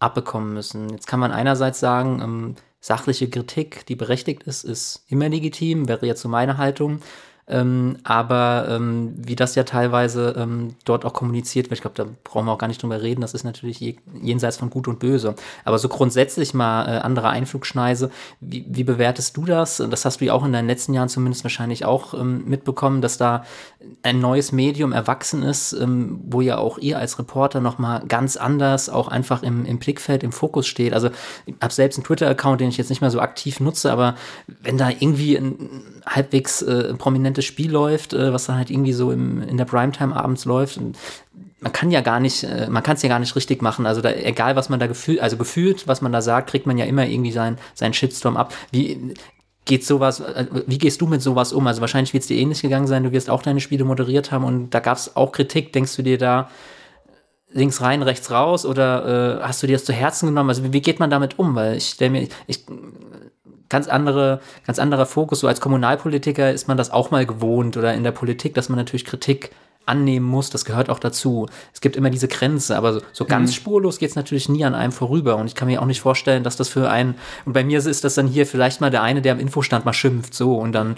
B: abbekommen müssen. Jetzt kann man einerseits sagen, ähm, sachliche Kritik, die berechtigt ist, ist immer legitim, wäre jetzt so meine Haltung. Ähm, aber ähm, wie das ja teilweise ähm, dort auch kommuniziert wird, ich glaube, da brauchen wir auch gar nicht drüber reden, das ist natürlich je, jenseits von Gut und Böse. Aber so grundsätzlich mal äh, andere Einflugschneise, wie, wie bewertest du das? Das hast du ja auch in deinen letzten Jahren zumindest wahrscheinlich auch ähm, mitbekommen, dass da ein neues Medium erwachsen ist, ähm, wo ja auch ihr als Reporter nochmal ganz anders auch einfach im, im Blickfeld, im Fokus steht. Also ich habe selbst einen Twitter-Account, den ich jetzt nicht mehr so aktiv nutze, aber wenn da irgendwie ein halbwegs äh, prominent prominentes Spiel läuft, äh, was dann halt irgendwie so im, in der Primetime abends läuft. Und man kann ja gar nicht, äh, man kann es ja gar nicht richtig machen. Also da, egal was man da gefühlt, also gefühlt, was man da sagt, kriegt man ja immer irgendwie sein, seinen Shitstorm ab. Wie geht sowas, äh, wie gehst du mit sowas um? Also wahrscheinlich wird es dir ähnlich gegangen sein, du wirst auch deine Spiele moderiert haben und da gab es auch Kritik. Denkst du dir da, links rein, rechts raus oder äh, hast du dir das zu Herzen genommen? Also wie, wie geht man damit um? Weil ich stelle mir, ich ganz andere, ganz anderer Fokus. So als Kommunalpolitiker ist man das auch mal gewohnt oder in der Politik, dass man natürlich Kritik annehmen muss, das gehört auch dazu. Es gibt immer diese Grenze, aber so, so ganz mhm. spurlos geht es natürlich nie an einem vorüber. Und ich kann mir auch nicht vorstellen, dass das für einen, und bei mir ist das dann hier vielleicht mal der eine, der im Infostand mal schimpft, so, und dann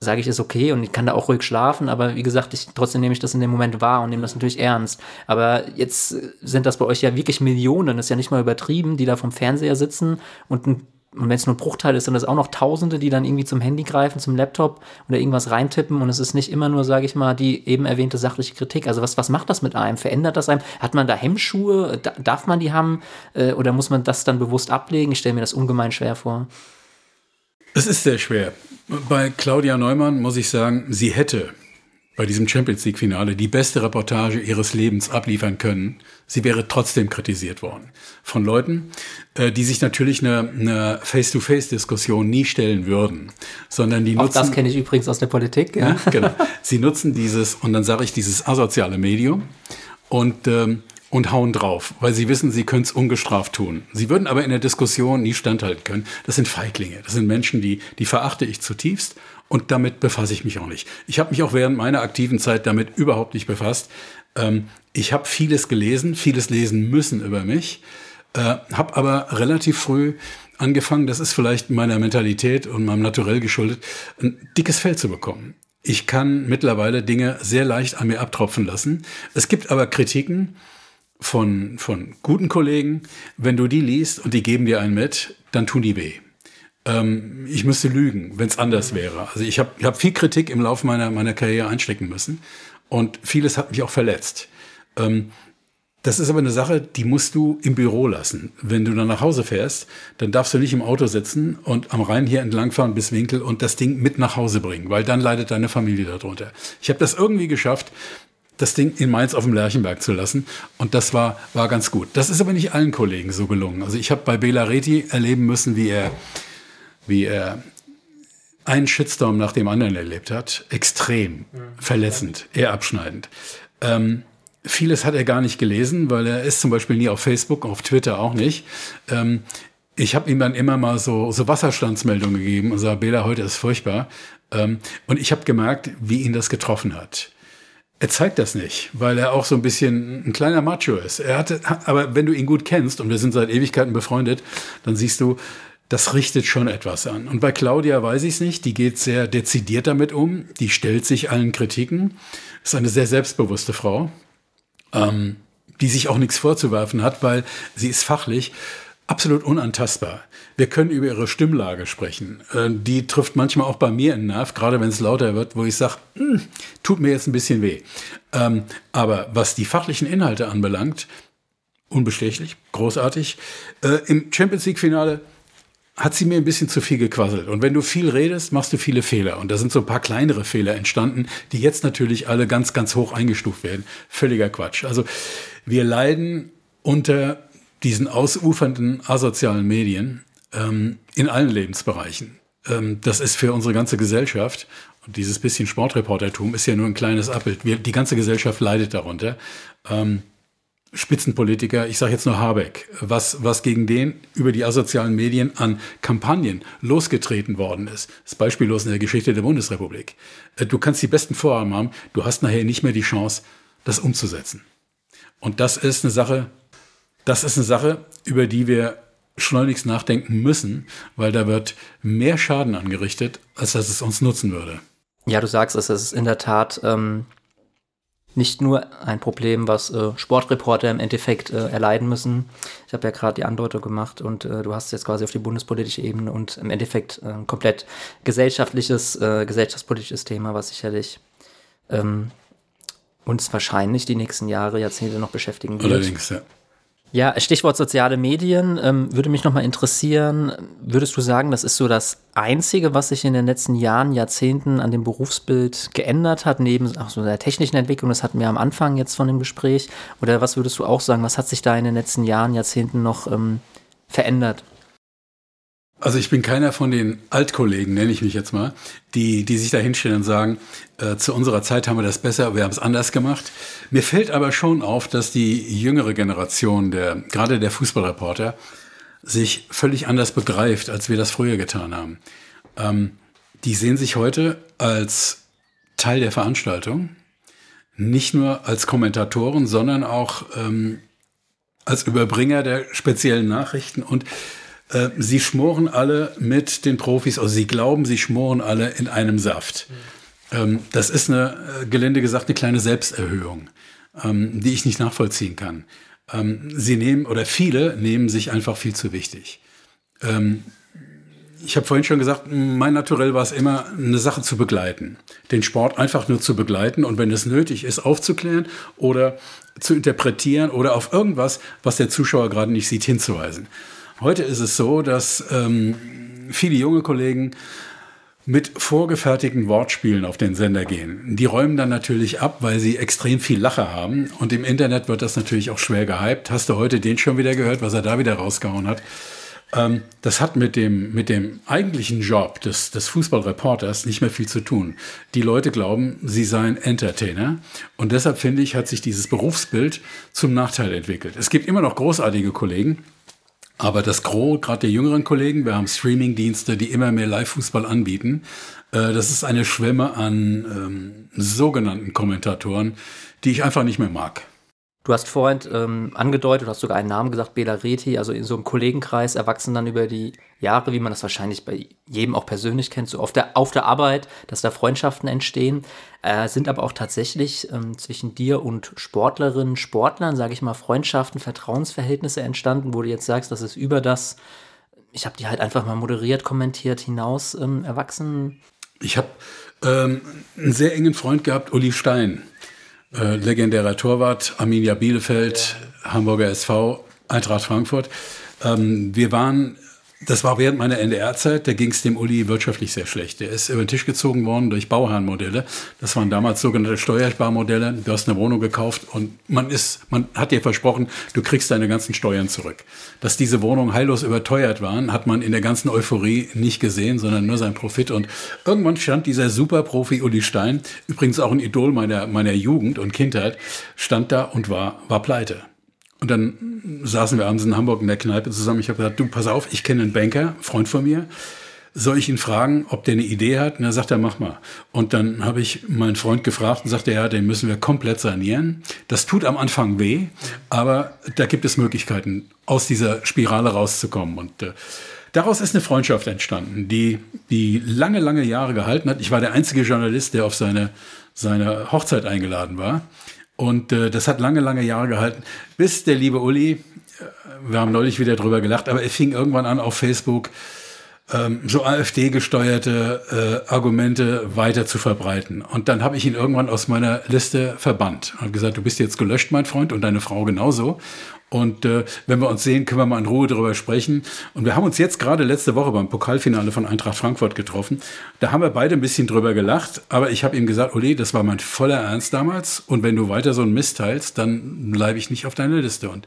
B: sage ich, ist okay und ich kann da auch ruhig schlafen, aber wie gesagt, ich, trotzdem nehme ich das in dem Moment wahr und nehme das natürlich ernst. Aber jetzt sind das bei euch ja wirklich Millionen, das ist ja nicht mal übertrieben, die da vom Fernseher sitzen und ein und wenn es nur ein Bruchteil ist, sind das auch noch Tausende, die dann irgendwie zum Handy greifen, zum Laptop oder irgendwas reintippen und es ist nicht immer nur, sage ich mal, die eben erwähnte sachliche Kritik. Also was, was macht das mit einem? Verändert das einem? Hat man da Hemmschuhe? Da, darf man die haben? Äh, oder muss man das dann bewusst ablegen? Ich stelle mir das ungemein schwer vor.
C: Es ist sehr schwer. Bei Claudia Neumann muss ich sagen, sie hätte bei diesem Champions League-Finale die beste Reportage ihres Lebens abliefern können. Sie wäre trotzdem kritisiert worden. Von Leuten, äh, die sich natürlich eine, eine Face-to-Face-Diskussion nie stellen würden, sondern die
B: Auch
C: nutzen.
B: das kenne ich übrigens aus der Politik. Ja.
C: Ja, genau. Sie nutzen dieses, und dann sage ich, dieses asoziale Medium und, ähm, und hauen drauf, weil sie wissen, sie können es ungestraft tun. Sie würden aber in der Diskussion nie standhalten können. Das sind Feiglinge. Das sind Menschen, die, die verachte ich zutiefst und damit befasse ich mich auch nicht. Ich habe mich auch während meiner aktiven Zeit damit überhaupt nicht befasst. Ähm, ich habe vieles gelesen, vieles lesen müssen über mich, äh, habe aber relativ früh angefangen, das ist vielleicht meiner Mentalität und meinem Naturell geschuldet, ein dickes Fell zu bekommen. Ich kann mittlerweile Dinge sehr leicht an mir abtropfen lassen. Es gibt aber Kritiken von, von guten Kollegen. Wenn du die liest und die geben dir einen mit, dann tun die weh ähm, ich müsste lügen, wenn es anders wäre. Also ich habe ich hab viel Kritik im Laufe meiner, meiner Karriere einstecken müssen und vieles hat mich auch verletzt. Ähm, das ist aber eine Sache, die musst du im Büro lassen. Wenn du dann nach Hause fährst, dann darfst du nicht im Auto sitzen und am Rhein hier entlangfahren bis Winkel und das Ding mit nach Hause bringen, weil dann leidet deine Familie darunter. Ich habe das irgendwie geschafft, das Ding in Mainz auf dem Lerchenberg zu lassen. Und das war, war ganz gut. Das ist aber nicht allen Kollegen so gelungen. Also ich habe bei Bela Reti erleben müssen, wie er wie er einen Shitstorm nach dem anderen erlebt hat. Extrem verletzend, eher abschneidend. Ähm, vieles hat er gar nicht gelesen, weil er ist zum Beispiel nie auf Facebook, auf Twitter auch nicht. Ähm, ich habe ihm dann immer mal so, so Wasserstandsmeldungen gegeben und sage, Bela, heute ist furchtbar. Ähm, und ich habe gemerkt, wie ihn das getroffen hat. Er zeigt das nicht, weil er auch so ein bisschen ein kleiner Macho ist. Er hatte, aber wenn du ihn gut kennst, und wir sind seit Ewigkeiten befreundet, dann siehst du, das richtet schon etwas an. Und bei Claudia weiß ich es nicht, die geht sehr dezidiert damit um, die stellt sich allen Kritiken, ist eine sehr selbstbewusste Frau, ähm, die sich auch nichts vorzuwerfen hat, weil sie ist fachlich absolut unantastbar. Wir können über ihre Stimmlage sprechen. Äh, die trifft manchmal auch bei mir einen Nerv, gerade wenn es lauter wird, wo ich sage, hm, tut mir jetzt ein bisschen weh. Ähm, aber was die fachlichen Inhalte anbelangt, unbestechlich, großartig. Äh, Im Champions League-Finale hat sie mir ein bisschen zu viel gequasselt. Und wenn du viel redest, machst du viele Fehler. Und da sind so ein paar kleinere Fehler entstanden, die jetzt natürlich alle ganz, ganz hoch eingestuft werden. Völliger Quatsch. Also wir leiden unter diesen ausufernden asozialen Medien ähm, in allen Lebensbereichen. Ähm, das ist für unsere ganze Gesellschaft. Und dieses bisschen Sportreportertum ist ja nur ein kleines Abbild. Wir, die ganze Gesellschaft leidet darunter. Ähm, Spitzenpolitiker, ich sage jetzt nur Habeck, was, was gegen den über die asozialen Medien an Kampagnen losgetreten worden ist, ist beispiellos in der Geschichte der Bundesrepublik. Äh, du kannst die besten Vorhaben haben, du hast nachher nicht mehr die Chance, das umzusetzen. Und das ist eine Sache, das ist eine Sache, über die wir schleunigst nachdenken müssen, weil da wird mehr Schaden angerichtet, als dass es uns nutzen würde.
B: Ja, du sagst es, es ist in der Tat ähm, nicht nur ein Problem, was äh, Sportreporter im Endeffekt äh, erleiden müssen. Ich habe ja gerade die Andeutung gemacht und äh, du hast jetzt quasi auf die bundespolitische Ebene und im Endeffekt äh, ein komplett gesellschaftliches, äh, gesellschaftspolitisches Thema, was sicherlich ähm, uns wahrscheinlich die nächsten Jahre, Jahrzehnte noch beschäftigen wird.
C: Allerdings, ja.
B: Ja, Stichwort soziale Medien ähm, würde mich nochmal interessieren. Würdest du sagen, das ist so das Einzige, was sich in den letzten Jahren, Jahrzehnten an dem Berufsbild geändert hat, neben auch so der technischen Entwicklung? Das hatten wir am Anfang jetzt von dem Gespräch. Oder was würdest du auch sagen, was hat sich da in den letzten Jahren, Jahrzehnten noch ähm, verändert?
C: Also ich bin keiner von den Altkollegen, nenne ich mich jetzt mal, die, die sich da hinstellen und sagen, äh, zu unserer Zeit haben wir das besser, wir haben es anders gemacht. Mir fällt aber schon auf, dass die jüngere Generation, der, gerade der Fußballreporter, sich völlig anders begreift, als wir das früher getan haben. Ähm, die sehen sich heute als Teil der Veranstaltung, nicht nur als Kommentatoren, sondern auch ähm, als Überbringer der speziellen Nachrichten und äh, sie schmoren alle mit den Profis, also sie glauben, sie schmoren alle in einem Saft. Mhm. das ist eine, äh, gelinde gesagt, eine kleine Selbsterhöhung, ähm, die ich nicht nachvollziehen kann. Ähm, sie nehmen, oder viele nehmen sich einfach viel zu wichtig. ich habe vorhin schon gesagt, mein Naturell war es immer, eine Sache zu begleiten. Den Sport einfach nur zu begleiten und wenn es nötig ist, aufzuklären oder zu interpretieren oder auf irgendwas, was der Zuschauer gerade nicht sieht, hinzuweisen. Heute ist es so, dass ähm, viele junge Kollegen mit vorgefertigten Wortspielen auf den Sender gehen. Die räumen dann natürlich ab, weil sie extrem viel Lache haben. Und im Internet wird das natürlich auch schwer gehypt. Hast du heute den schon wieder gehört, was er da wieder rausgehauen hat? Ähm, das hat mit dem, mit dem eigentlichen Job des, des Fußballreporters nicht mehr viel zu tun. Die Leute glauben, sie seien Entertainer. Und deshalb finde ich, hat sich dieses Berufsbild zum Nachteil entwickelt. Es gibt immer noch großartige Kollegen, aber das Gros, gerade der jüngeren Kollegen, wir haben Streamingdienste, die immer mehr Live-Fußball anbieten. Äh, das ist eine Schwemme an ähm, sogenannten Kommentatoren, die ich einfach nicht mehr mag.
B: Du hast vorhin ähm, angedeutet, du hast sogar einen Namen gesagt, Bela Reti, also in so einem Kollegenkreis erwachsen dann über die Jahre, wie man das wahrscheinlich bei jedem auch persönlich kennt, so auf der, auf der Arbeit, dass da Freundschaften entstehen, äh, sind aber auch tatsächlich ähm, zwischen dir und Sportlerinnen, Sportlern, sage ich mal, Freundschaften, Vertrauensverhältnisse entstanden, wo du jetzt sagst, das ist über das, ich habe die halt einfach mal moderiert, kommentiert, hinaus ähm, erwachsen.
C: Ich habe ähm, einen sehr engen Freund gehabt, Uli Stein äh, legendärer Torwart, Arminia Bielefeld, ja. Hamburger SV, Eintracht Frankfurt. Ähm, wir waren das war während meiner NDR-Zeit, da ging es dem Uli wirtschaftlich sehr schlecht. Der ist über den Tisch gezogen worden durch Bauherrenmodelle. Das waren damals sogenannte Steuersparmodelle. Du hast eine Wohnung gekauft und man ist, man hat dir versprochen, du kriegst deine ganzen Steuern zurück. Dass diese Wohnungen heillos überteuert waren, hat man in der ganzen Euphorie nicht gesehen, sondern nur sein Profit. Und irgendwann stand dieser Superprofi Uli Stein, übrigens auch ein Idol meiner, meiner Jugend und Kindheit, stand da und war, war pleite. Und dann saßen wir abends in Hamburg in der Kneipe zusammen. Ich habe gesagt, du, pass auf, ich kenne einen Banker, Freund von mir. Soll ich ihn fragen, ob der eine Idee hat? Und er sagt er, mach mal. Und dann habe ich meinen Freund gefragt und sagte, ja, den müssen wir komplett sanieren. Das tut am Anfang weh, aber da gibt es Möglichkeiten, aus dieser Spirale rauszukommen. Und äh, daraus ist eine Freundschaft entstanden, die, die lange, lange Jahre gehalten hat. Ich war der einzige Journalist, der auf seine, seine Hochzeit eingeladen war. Und äh, das hat lange, lange Jahre gehalten, bis der liebe Uli, äh, wir haben neulich wieder drüber gelacht, aber er fing irgendwann an auf Facebook ähm, so AfD-gesteuerte äh, Argumente weiter zu verbreiten. Und dann habe ich ihn irgendwann aus meiner Liste verbannt und gesagt, du bist jetzt gelöscht, mein Freund, und deine Frau genauso. Und äh, wenn wir uns sehen, können wir mal in Ruhe darüber sprechen. Und wir haben uns jetzt gerade letzte Woche beim Pokalfinale von Eintracht Frankfurt getroffen. Da haben wir beide ein bisschen drüber gelacht. Aber ich habe ihm gesagt, Uli, das war mein voller Ernst damals. Und wenn du weiter so einen Mist teilst, dann bleibe ich nicht auf deiner Liste. Und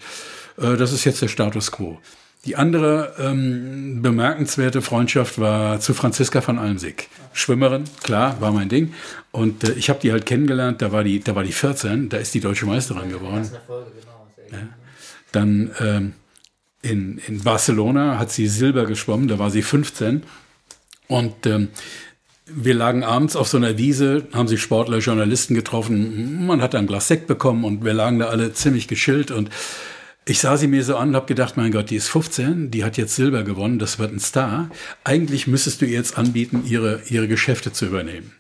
C: äh, das ist jetzt der Status quo. Die andere ähm, bemerkenswerte Freundschaft war zu Franziska von Almsig. Schwimmerin, klar, war mein Ding. Und äh, ich habe die halt kennengelernt, da war die, da war die 14, da ist die deutsche Meisterin geworden. Folge, genau. Ja. Dann ähm, in, in Barcelona hat sie Silber geschwommen, da war sie 15. Und ähm, wir lagen abends auf so einer Wiese, haben sich Sportler, Journalisten getroffen. Man hat ein Glas Sekt bekommen und wir lagen da alle ziemlich geschillt. Und ich sah sie mir so an und habe gedacht, mein Gott, die ist 15, die hat jetzt Silber gewonnen, das wird ein Star. Eigentlich müsstest du ihr jetzt anbieten, ihre, ihre Geschäfte zu übernehmen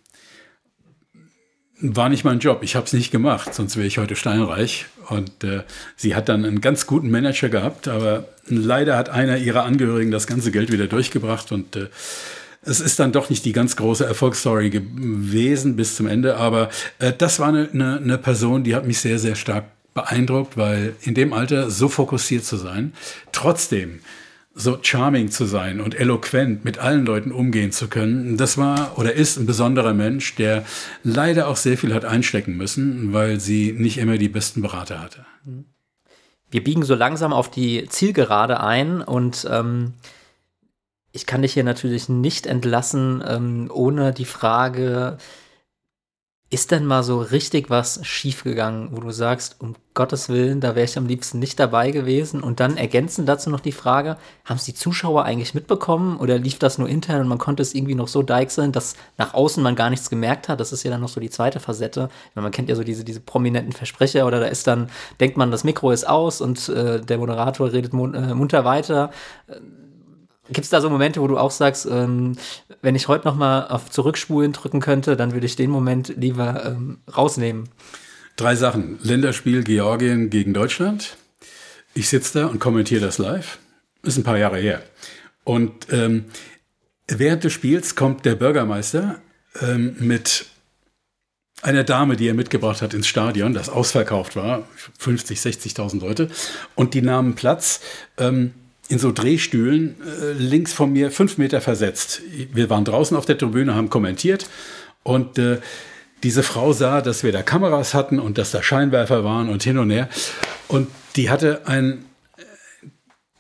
C: war nicht mein Job. Ich habe es nicht gemacht, sonst wäre ich heute steinreich. Und äh, sie hat dann einen ganz guten Manager gehabt, aber leider hat einer ihrer Angehörigen das ganze Geld wieder durchgebracht und äh, es ist dann doch nicht die ganz große Erfolgsstory gewesen bis zum Ende, aber äh, das war eine, eine, eine Person, die hat mich sehr, sehr stark beeindruckt, weil in dem Alter so fokussiert zu sein, trotzdem so charming zu sein und eloquent mit allen Leuten umgehen zu können, das war oder ist ein besonderer Mensch, der leider auch sehr viel hat einstecken müssen, weil sie nicht immer die besten Berater hatte.
B: Wir biegen so langsam auf die Zielgerade ein und ähm, ich kann dich hier natürlich nicht entlassen, ähm, ohne die Frage, ist denn mal so richtig was schiefgegangen, wo du sagst, um Gottes Willen, da wäre ich am liebsten nicht dabei gewesen? Und dann ergänzen dazu noch die Frage, haben es die Zuschauer eigentlich mitbekommen oder lief das nur intern und man konnte es irgendwie noch so deichseln, dass nach außen man gar nichts gemerkt hat? Das ist ja dann noch so die zweite Facette. Man kennt ja so diese, diese prominenten Versprecher oder da ist dann, denkt man, das Mikro ist aus und äh, der Moderator redet mun äh, munter weiter Gibt es da so Momente, wo du auch sagst, ähm, wenn ich heute noch mal auf Zurückspulen drücken könnte, dann würde ich den Moment lieber ähm, rausnehmen?
C: Drei Sachen. Länderspiel Georgien gegen Deutschland. Ich sitze da und kommentiere das live. Ist ein paar Jahre her. Und ähm, während des Spiels kommt der Bürgermeister ähm, mit einer Dame, die er mitgebracht hat ins Stadion, das ausverkauft war, 50, 60.000 Leute, und die nahmen Platz ähm, in so Drehstühlen äh, links von mir, fünf Meter versetzt. Wir waren draußen auf der Tribüne, haben kommentiert und äh, diese Frau sah, dass wir da Kameras hatten und dass da Scheinwerfer waren und hin und her. Und die hatte ein,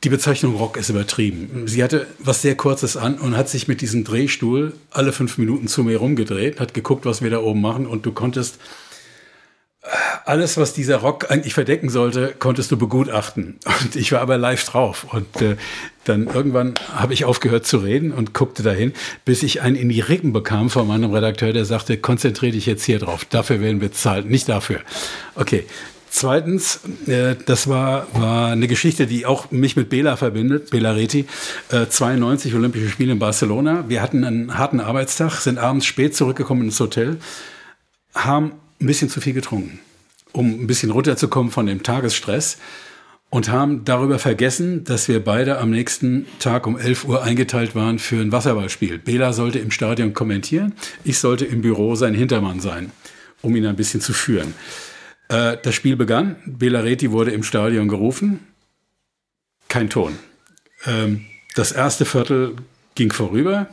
C: die Bezeichnung Rock ist übertrieben. Sie hatte was sehr Kurzes an und hat sich mit diesem Drehstuhl alle fünf Minuten zu mir rumgedreht, hat geguckt, was wir da oben machen und du konntest alles, was dieser Rock eigentlich verdecken sollte, konntest du begutachten. Und ich war aber live drauf. Und äh, dann irgendwann habe ich aufgehört zu reden und guckte dahin, bis ich einen in die Rippen bekam von meinem Redakteur, der sagte, konzentriere dich jetzt hier drauf. Dafür werden wir bezahlt, nicht dafür. Okay. Zweitens, äh, das war, war eine Geschichte, die auch mich mit Bela verbindet, Bela Reti, äh, 92 Olympische Spiele in Barcelona. Wir hatten einen harten Arbeitstag, sind abends spät zurückgekommen ins Hotel, haben ein bisschen zu viel getrunken, um ein bisschen runterzukommen von dem Tagesstress und haben darüber vergessen, dass wir beide am nächsten Tag um 11 Uhr eingeteilt waren für ein Wasserballspiel. Bela sollte im Stadion kommentieren, ich sollte im Büro sein Hintermann sein, um ihn ein bisschen zu führen. Äh, das Spiel begann, Bela Reti wurde im Stadion gerufen, kein Ton. Ähm, das erste Viertel ging vorüber.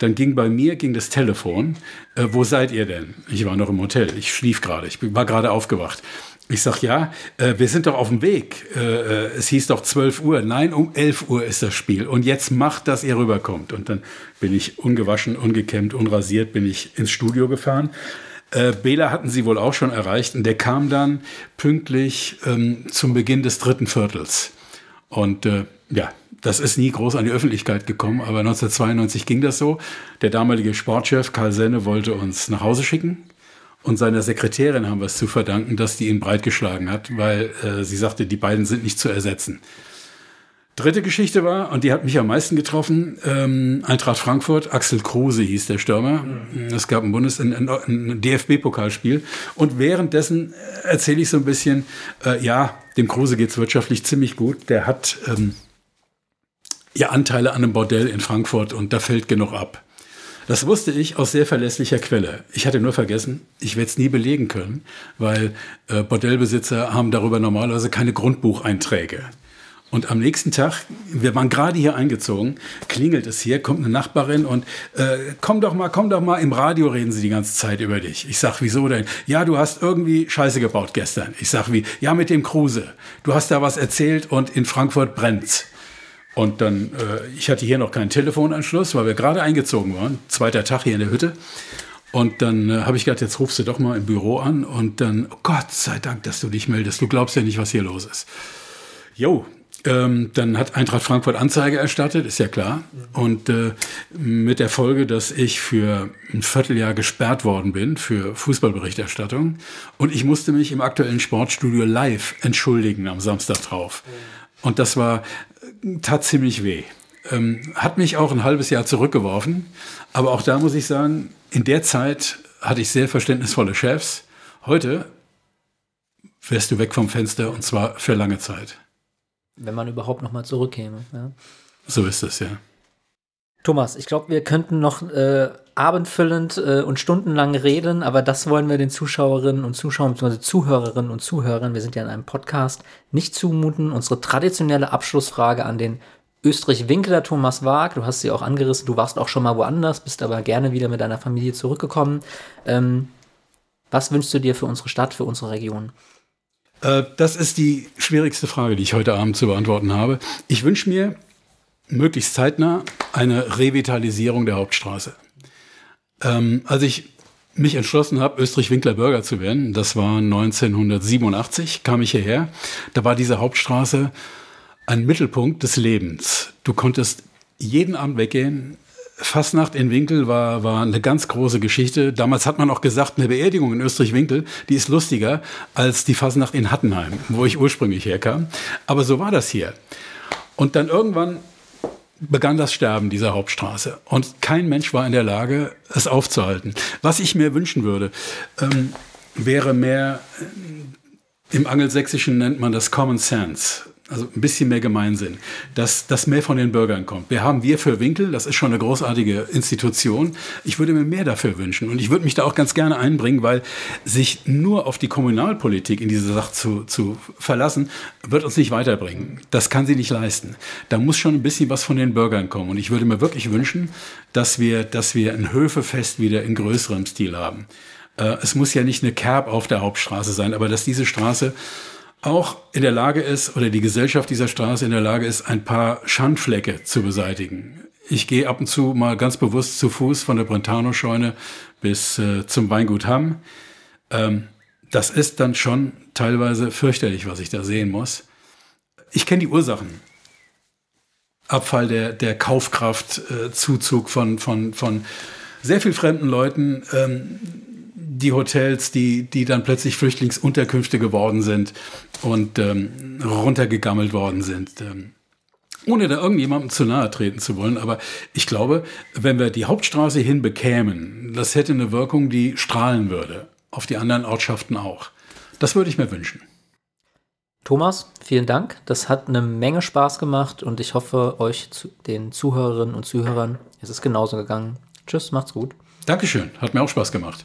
C: Dann ging bei mir ging das Telefon. Äh, wo seid ihr denn? Ich war noch im Hotel. Ich schlief gerade. Ich war gerade aufgewacht. Ich sag ja, äh, wir sind doch auf dem Weg. Äh, äh es hieß doch 12 Uhr. Nein, um 11 Uhr ist das Spiel. Und jetzt macht, dass ihr rüberkommt. Und dann bin ich ungewaschen, ungekämmt, unrasiert, bin ich ins Studio gefahren. Äh, Bela hatten sie wohl auch schon erreicht und der kam dann pünktlich ähm, zum Beginn des dritten Viertels. Und äh, ja, das ist nie groß an die Öffentlichkeit gekommen, aber 1992 ging das so. Der damalige Sportchef Karl Senne wollte uns nach Hause schicken. Und seiner Sekretärin haben wir es zu verdanken, dass die ihn breitgeschlagen hat, weil äh, sie sagte, die beiden sind nicht zu ersetzen. Dritte Geschichte war, und die hat mich am meisten getroffen, ähm, Eintracht Frankfurt, Axel Kruse hieß der Stürmer. Mhm. Es gab ein Bundes-, ein, ein DFB-Pokalspiel. Und währenddessen erzähle ich so ein bisschen, äh, ja, dem Kruse geht's wirtschaftlich ziemlich gut. Der hat ähm, ja Anteile an einem Bordell in Frankfurt und da fällt genug ab. Das wusste ich aus sehr verlässlicher Quelle. Ich hatte nur vergessen, ich werde es nie belegen können, weil äh, Bordellbesitzer haben darüber normalerweise keine Grundbucheinträge. Und am nächsten Tag, wir waren gerade hier eingezogen, klingelt es hier, kommt eine Nachbarin und äh, komm doch mal, komm doch mal, im Radio reden sie die ganze Zeit über dich. Ich sag, wieso denn? Ja, du hast irgendwie Scheiße gebaut gestern. Ich sag, wie? Ja, mit dem Kruse. Du hast da was erzählt und in Frankfurt brennt's. Und dann, äh, ich hatte hier noch keinen Telefonanschluss, weil wir gerade eingezogen waren, zweiter Tag hier in der Hütte. Und dann äh, habe ich gedacht, jetzt rufst du doch mal im Büro an und dann, oh Gott sei Dank, dass du dich meldest. Du glaubst ja nicht, was hier los ist. Jo, ähm, dann hat Eintracht Frankfurt Anzeige erstattet, ist ja klar. Und äh, mit der Folge, dass ich für ein Vierteljahr gesperrt worden bin für Fußballberichterstattung. Und ich musste mich im aktuellen Sportstudio live entschuldigen am Samstag drauf. Und das war, tat ziemlich weh. Ähm, hat mich auch ein halbes Jahr zurückgeworfen. Aber auch da muss ich sagen, in der Zeit hatte ich sehr verständnisvolle Chefs. Heute wärst du weg vom Fenster und zwar für lange Zeit.
B: Wenn man überhaupt noch mal zurückkäme. Ja.
C: So ist es, ja.
B: Thomas, ich glaube, wir könnten noch äh, abendfüllend äh, und stundenlang reden, aber das wollen wir den Zuschauerinnen und Zuschauern, beziehungsweise Zuhörerinnen und Zuhörern, wir sind ja in einem Podcast, nicht zumuten. Unsere traditionelle Abschlussfrage an den Österreich-Winkler Thomas Wag, du hast sie auch angerissen, du warst auch schon mal woanders, bist aber gerne wieder mit deiner Familie zurückgekommen. Ähm, was wünschst du dir für unsere Stadt, für unsere Region?
C: Äh, das ist die schwierigste Frage, die ich heute Abend zu beantworten habe. Ich wünsche mir möglichst zeitnah eine Revitalisierung der Hauptstraße. Ähm, als ich mich entschlossen habe, Österreich-Winkler Bürger zu werden, das war 1987, kam ich hierher, da war diese Hauptstraße ein Mittelpunkt des Lebens. Du konntest jeden Abend weggehen, Fasnacht in Winkel war, war eine ganz große Geschichte. Damals hat man auch gesagt, eine Beerdigung in Österreich-Winkel, die ist lustiger als die Fasnacht in Hattenheim, wo ich ursprünglich herkam. Aber so war das hier. Und dann irgendwann begann das Sterben dieser Hauptstraße. Und kein Mensch war in der Lage, es aufzuhalten. Was ich mir wünschen würde, ähm, wäre mehr, äh, im Angelsächsischen nennt man das Common Sense. Also ein bisschen mehr Gemeinsinn, dass das mehr von den Bürgern kommt. Wir haben wir für Winkel, das ist schon eine großartige Institution. Ich würde mir mehr dafür wünschen und ich würde mich da auch ganz gerne einbringen, weil sich nur auf die Kommunalpolitik in dieser Sache zu, zu verlassen, wird uns nicht weiterbringen. Das kann sie nicht leisten. Da muss schon ein bisschen was von den Bürgern kommen und ich würde mir wirklich wünschen, dass wir, dass wir ein Höfefest wieder in größerem Stil haben. Äh, es muss ja nicht eine Kerb auf der Hauptstraße sein, aber dass diese Straße auch in der Lage ist oder die Gesellschaft dieser Straße in der Lage ist, ein paar Schandflecke zu beseitigen. Ich gehe ab und zu mal ganz bewusst zu Fuß von der Brentano-Scheune bis äh, zum Weingut Hamm. Ähm, das ist dann schon teilweise fürchterlich, was ich da sehen muss. Ich kenne die Ursachen. Abfall der, der Kaufkraft, äh, Zuzug von, von, von sehr viel fremden Leuten. Ähm, die Hotels, die, die dann plötzlich Flüchtlingsunterkünfte geworden sind und ähm, runtergegammelt worden sind. Ähm, ohne da irgendjemandem zu nahe treten zu wollen. Aber ich glaube, wenn wir die Hauptstraße hinbekämen, das hätte eine Wirkung, die strahlen würde. Auf die anderen Ortschaften auch. Das würde ich mir wünschen.
B: Thomas, vielen Dank. Das hat eine Menge Spaß gemacht und ich hoffe, euch, den Zuhörerinnen und Zuhörern, ist es genauso gegangen. Tschüss, macht's gut.
C: Dankeschön, hat mir auch Spaß gemacht.